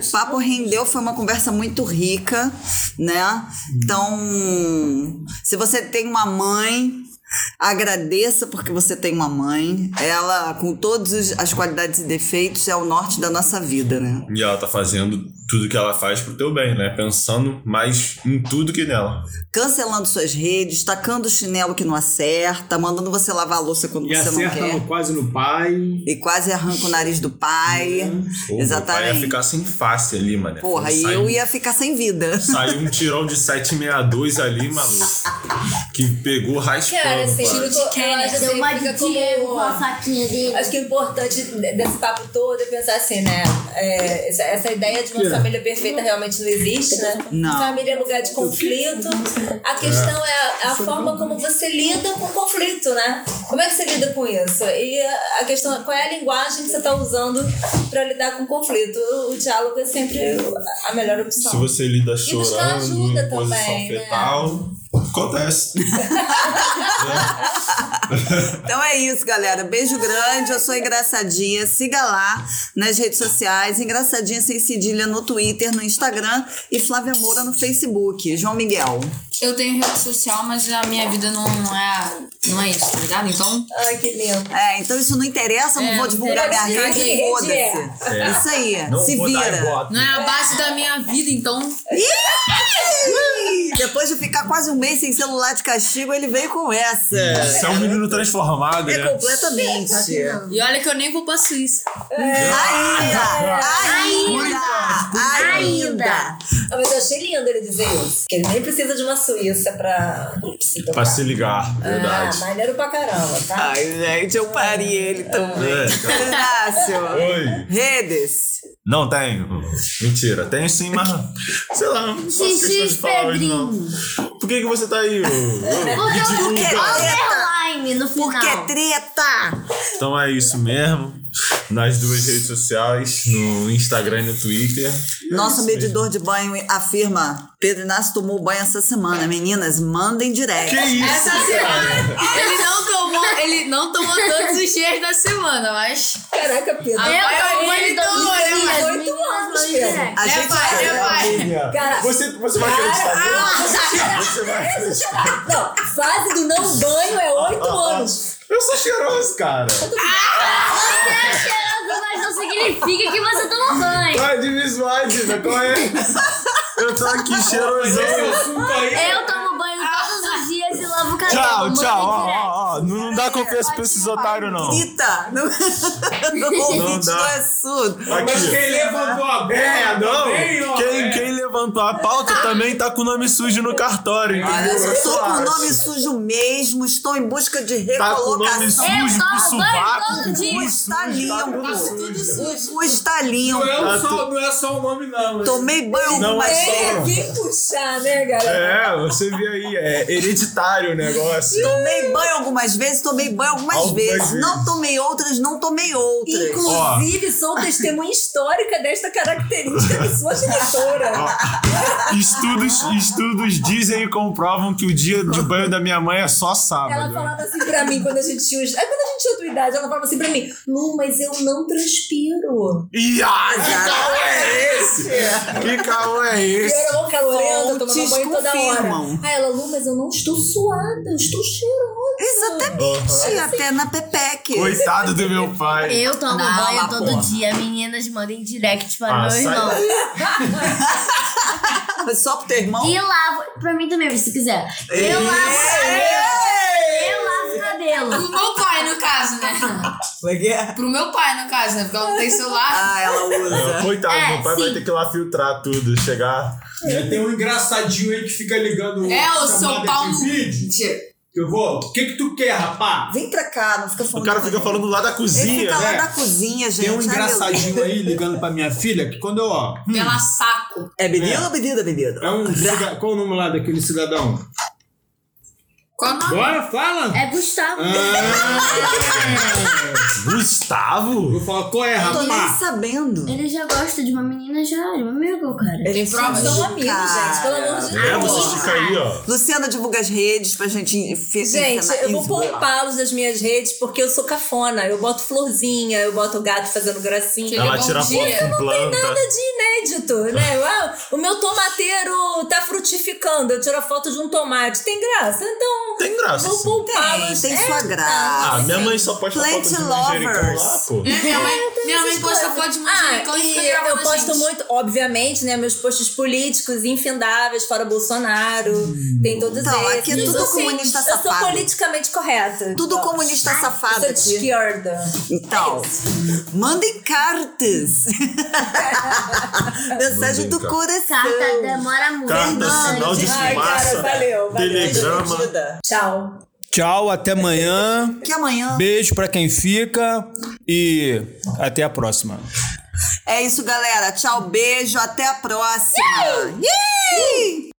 O papo rendeu, foi uma conversa muito rica, né? Então, se você tem uma mãe, agradeça porque você tem uma mãe. Ela, com todas as qualidades e defeitos, é o norte da nossa vida, né? E ela tá fazendo tudo que ela faz pro teu bem, né? Pensando mais em tudo que nela. Cancelando suas redes, tacando o chinelo que não acerta, mandando você lavar a louça quando E você não quer. no- quase no pai. E quase arranca o nariz do pai. Pô, Meu pai ia Exatamente. ficar sem face ali, mano. Porra, e eu ia ficar sem vida. Saiu um tirão de 762 ali, maluco. Que pegou raspando. Cara, assim, tô- eu acho Deu assim, uma de Diego com a faquinha dele. Acho que o importante desse papo todo é pensar assim, né? É, essa, essa ideia de uma família perfeita realmente não existe, né? Não. Família é lugar de conflito. A questão é a, a forma como você lida com o conflito, né? Como é que você lida com isso? E a, questão é qual é a linguagem que você está usando para lidar com o conflito. O, o diálogo é sempre a melhor opção. Se você lida chorando, ajuda em posição também, né? Acontece. Então é isso, galera. Beijo grande. Eu sou Engraçadinha. Siga lá nas redes sociais. Engraçadinha sem cedilha no Twitter, no Instagram e Flávia Moura no Facebook. João Miguel. Eu tenho rede social, mas a minha vida não é, não é isso, tá ligado? Então, Ai, que lindo. É, então isso não interessa, não É, vou divulgar minha Rede foda-se. é. Isso aí, Não se vira. não é a base da minha vida, então. Depois de ficar quase um mês sem celular de castigo, ele veio com essa. Você é um menino transformado, É né? completamente. E olha que eu nem vou pra Suíça. Ainda! Ainda! Ainda! Ah, mas eu achei lindo ele dizer isso. Que ele nem precisa de uma Suíça pra se tocar. Pra se ligar, Ah, verdade. maneiro pra caramba, tá? Ai, gente, eu parei ele também. É. Inácio, Oi. redes. Não tenho. Mentira, tenho sim, mas. Sei lá, não faço questão de hoje, não. Pedrinho. Por que, que você tá aí, ô? ô? Porque treta. Porque treta! Então é isso mesmo. Nas duas redes sociais, no Instagram e no Twitter. Nosso medidor de banho afirma: Pedro Inácio tomou banho essa semana. Meninas, mandem direct. Que isso? Essa semana. Ele não tomou, ele não tomou todos os dias da semana, mas. Caraca, Pedro. Ah, Eu Vai, tomo vai, banho todos os vai, dias. vai. meninas, Oito anos, Pedro. A É gente pai, é pai. Cara, Você, você vai acreditar nele? Você vai acreditar? não, fase do não banho é oito anos. Eu sou cheiroso, cara. Você é cheiroso, mas não significa que você toma banho. Vai de visual, Dina, qual é? Eu tô aqui cheirosão. Eu tomo cabelo. Tchau, mãe tchau. Ó, ó, ó. Não, não dá confiança pra esses otários, não. Grita! Não, o ouvinte dá. não é surdo. Mas Aqui. quem levantou a bola É, não. também, ó, Quem, é. quem levantou a pauta também tá com o nome sujo no cartório, Olha, entendeu? eu tô com o nome sujo mesmo, estou em busca de Tá com o nome recolocação. sujo banho sovaco. todo O dia. cu está limpo. O cu está limpo. Não é, Tá só, não o nome, não. mas- Tomei banho Não algumas é só. puxar, né, galera? É, você vê aí, é hereditário o negócio. Tomei banho algumas vezes, tomei banho algumas Algumas vezes. vezes. Não tomei outras, não tomei outras. Inclusive, sou testemunha histórica desta característica de sua genitora. Estudos, estudos dizem e comprovam que o dia de banho da minha mãe é só Ela sábado. falava assim pra mim quando a gente tinha. os- Aí quando a gente tinha a tua idade, ela falava assim pra mim: Lu, mas eu não transpiro. Ih, ai, então é é esse? Que caô é E esse? eu era mó calorenta, tomando banho toda hora. Aí ela, Lu, mas eu não estou suada, eu estou cheirosa. Exatamente, até na Pepeque. Coitado do meu pai. Eu tomo Não, banho todo porra. dia. Meninas mandem direct para Ah, meu irmão. Só pro teu irmão? E lavo. Pra mim também, se quiser. Eu lavo. O cabelo. Pro meu pai, no caso, né? Como é que é? Pro meu pai, no caso, né? Porque ela não tem celular. Ah, ela usa. Coitado, É, meu pai vai sim. ter que ir lá filtrar tudo, chegar. Já tem um engraçadinho aí que fica ligando É, o chamada seu de pau no- vídeo. Mentira. Eu vou. O que que tu quer, rapá? Vem pra cá, não fica O falando. cara com fica falando lá da Ele cozinha, fica lá né? da cozinha, gente. Tem um Ai, meu engraçadinho aí ligando pra minha filha que quando eu, ó. Pela saco. É bebida ou bebida, bebida? É um. cida- Qual o nome lá daquele cidadão? Qual o nome? Bora, fala! É Gustavo. Gustavo? Vou falar, qual é, Tô nem sabendo. Ele já gosta de uma menina já, de um amigo, cara. Ele prova São de amigos, cara. gente, pelo amor de É, Deus. você fica aí, ó. Luciana divulga as redes pra gente Gente, eu vou poupá-los das minhas redes porque eu sou cafona. Eu boto florzinha, eu boto o gato fazendo gracinha. Ela tira foto com planta. Nada de inédito, né? Ah, o meu tomateiro tá frutificando, eu tiro a foto de um tomate. Tem graça? Então, Tem graça, vou poupá-los. Tem, tem É, sua Ah, graça. minha mãe só posta Plant foto de manjericão lá, lovers. pô. Minha mãe, minha mãe posta coisas. foto de Ah, manjericão e fica e eu posto gente. muito, obviamente, né? Meus posts políticos infindáveis, fora Bolsonaro. Tem todos Então, esses. aqui é tudo Eu sou- comunista Eu sou safado. politicamente correta. Tudo Então, comunista eu safado Sou de aqui. esquerda. Então, mandem cartas. Mensagem do coração. Carta demora muito. Carta, sinal de Ai, cara, fumaça, valeu, valeu. telegrama. Tchau. Tchau, até amanhã. Que amanhã. Beijo pra quem fica e até a próxima. É isso, galera. Tchau, beijo. Até a próxima. Yay!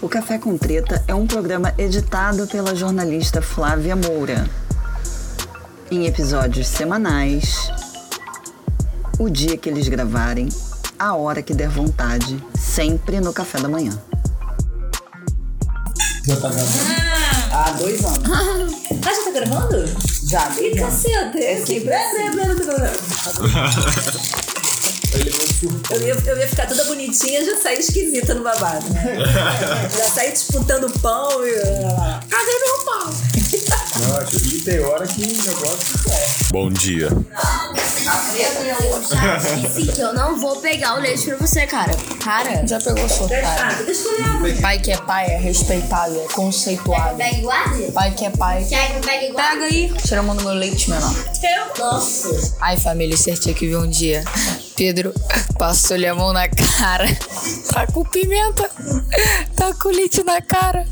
O Café com Treta é um programa editado pela jornalista Flávia Moura. Em episódios semanais, o dia que eles gravarem, a hora que der vontade, sempre no café da manhã. Há dois anos. Ah, já tá gravando? Já, Ih, caceta. É blá, blá. Eu ia, eu ia ficar toda bonitinha já saí esquisita no babado, né? já saí disputando pão e. Cadê meu pão? Não, acho que tem hora que o negócio. Bom dia. Disse que eu não vou pegar o leite pra você, cara. Cara. Já pegou sua cara. Deixa eu olhar. Pai que é pai é respeitado, é conceituado. Pega? Pai que é pai. Pega aí. Tira a mão do meu leite, menor. Eu? Nossa. Ai, família, certei que vi um dia. Pedro passou-lhe a mão na cara. Tá com pimenta. Tá com leite na cara.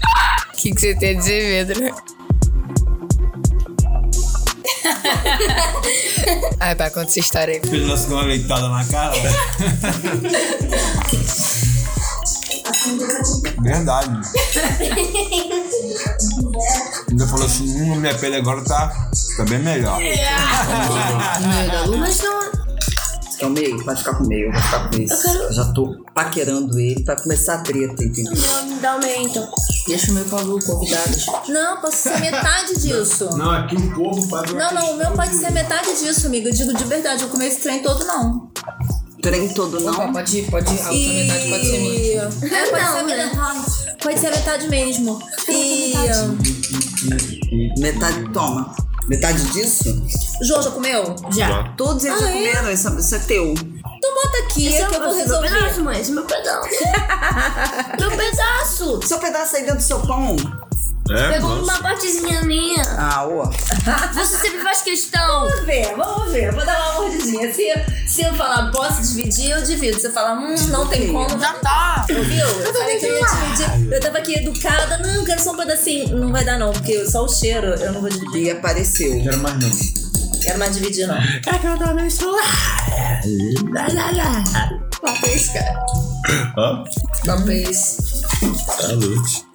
O que, que você tem a dizer, Pedro? Ai, pai, conta essa história aí. Ele deu uma leitada na cara. Verdade. Ainda falou assim: hum, minha pele agora tá, tá bem melhor. Mas não. Quer o meio? Pode ficar com o meio, eu vou ficar com esse. Eu já tô paquerando ele pra começar a treta, entendeu? Não, me dá o meio então. Deixa o meu pavô, convidados. Não, posso ser metade disso. Não, aqui o povo faz Não, não, o meu pode ser metade disso, amigo. Eu digo de verdade, eu comer esse trem todo, não. Trem todo não. Pode ir, pode ir. A outra metade pode ser minha. É, pode, Não, ser né? metade, pode ser metade mesmo. E. Metade, toma. Metade disso? João já comeu? Já. Todos eles já Ah, é? comeram, isso, isso é teu. Então bota aqui Esse é que eu vou o meu resolver. pedaço, mãe. Esse é meu pedaço. meu pedaço. Seu pedaço aí dentro do seu pão. É, Pegou nossa. uma partezinha minha. Ah, ó. Você sempre faz questão. Vamos ver, vamos ver. Vou dar uma mordidinha. Se, se eu falar posso dividir, eu divido. Se eu falar, hum, não tem como, já tá. Ouviu? Eu falei que eu ia dividir. Eu tava aqui educada. Não, eu quero só um pedacinho. Não vai dar, não, porque só o cheiro eu não vou dividir. E apareceu. Quero mais não. Quero mais dividir, não. Papéis, cara. Ó, Papéis. salute.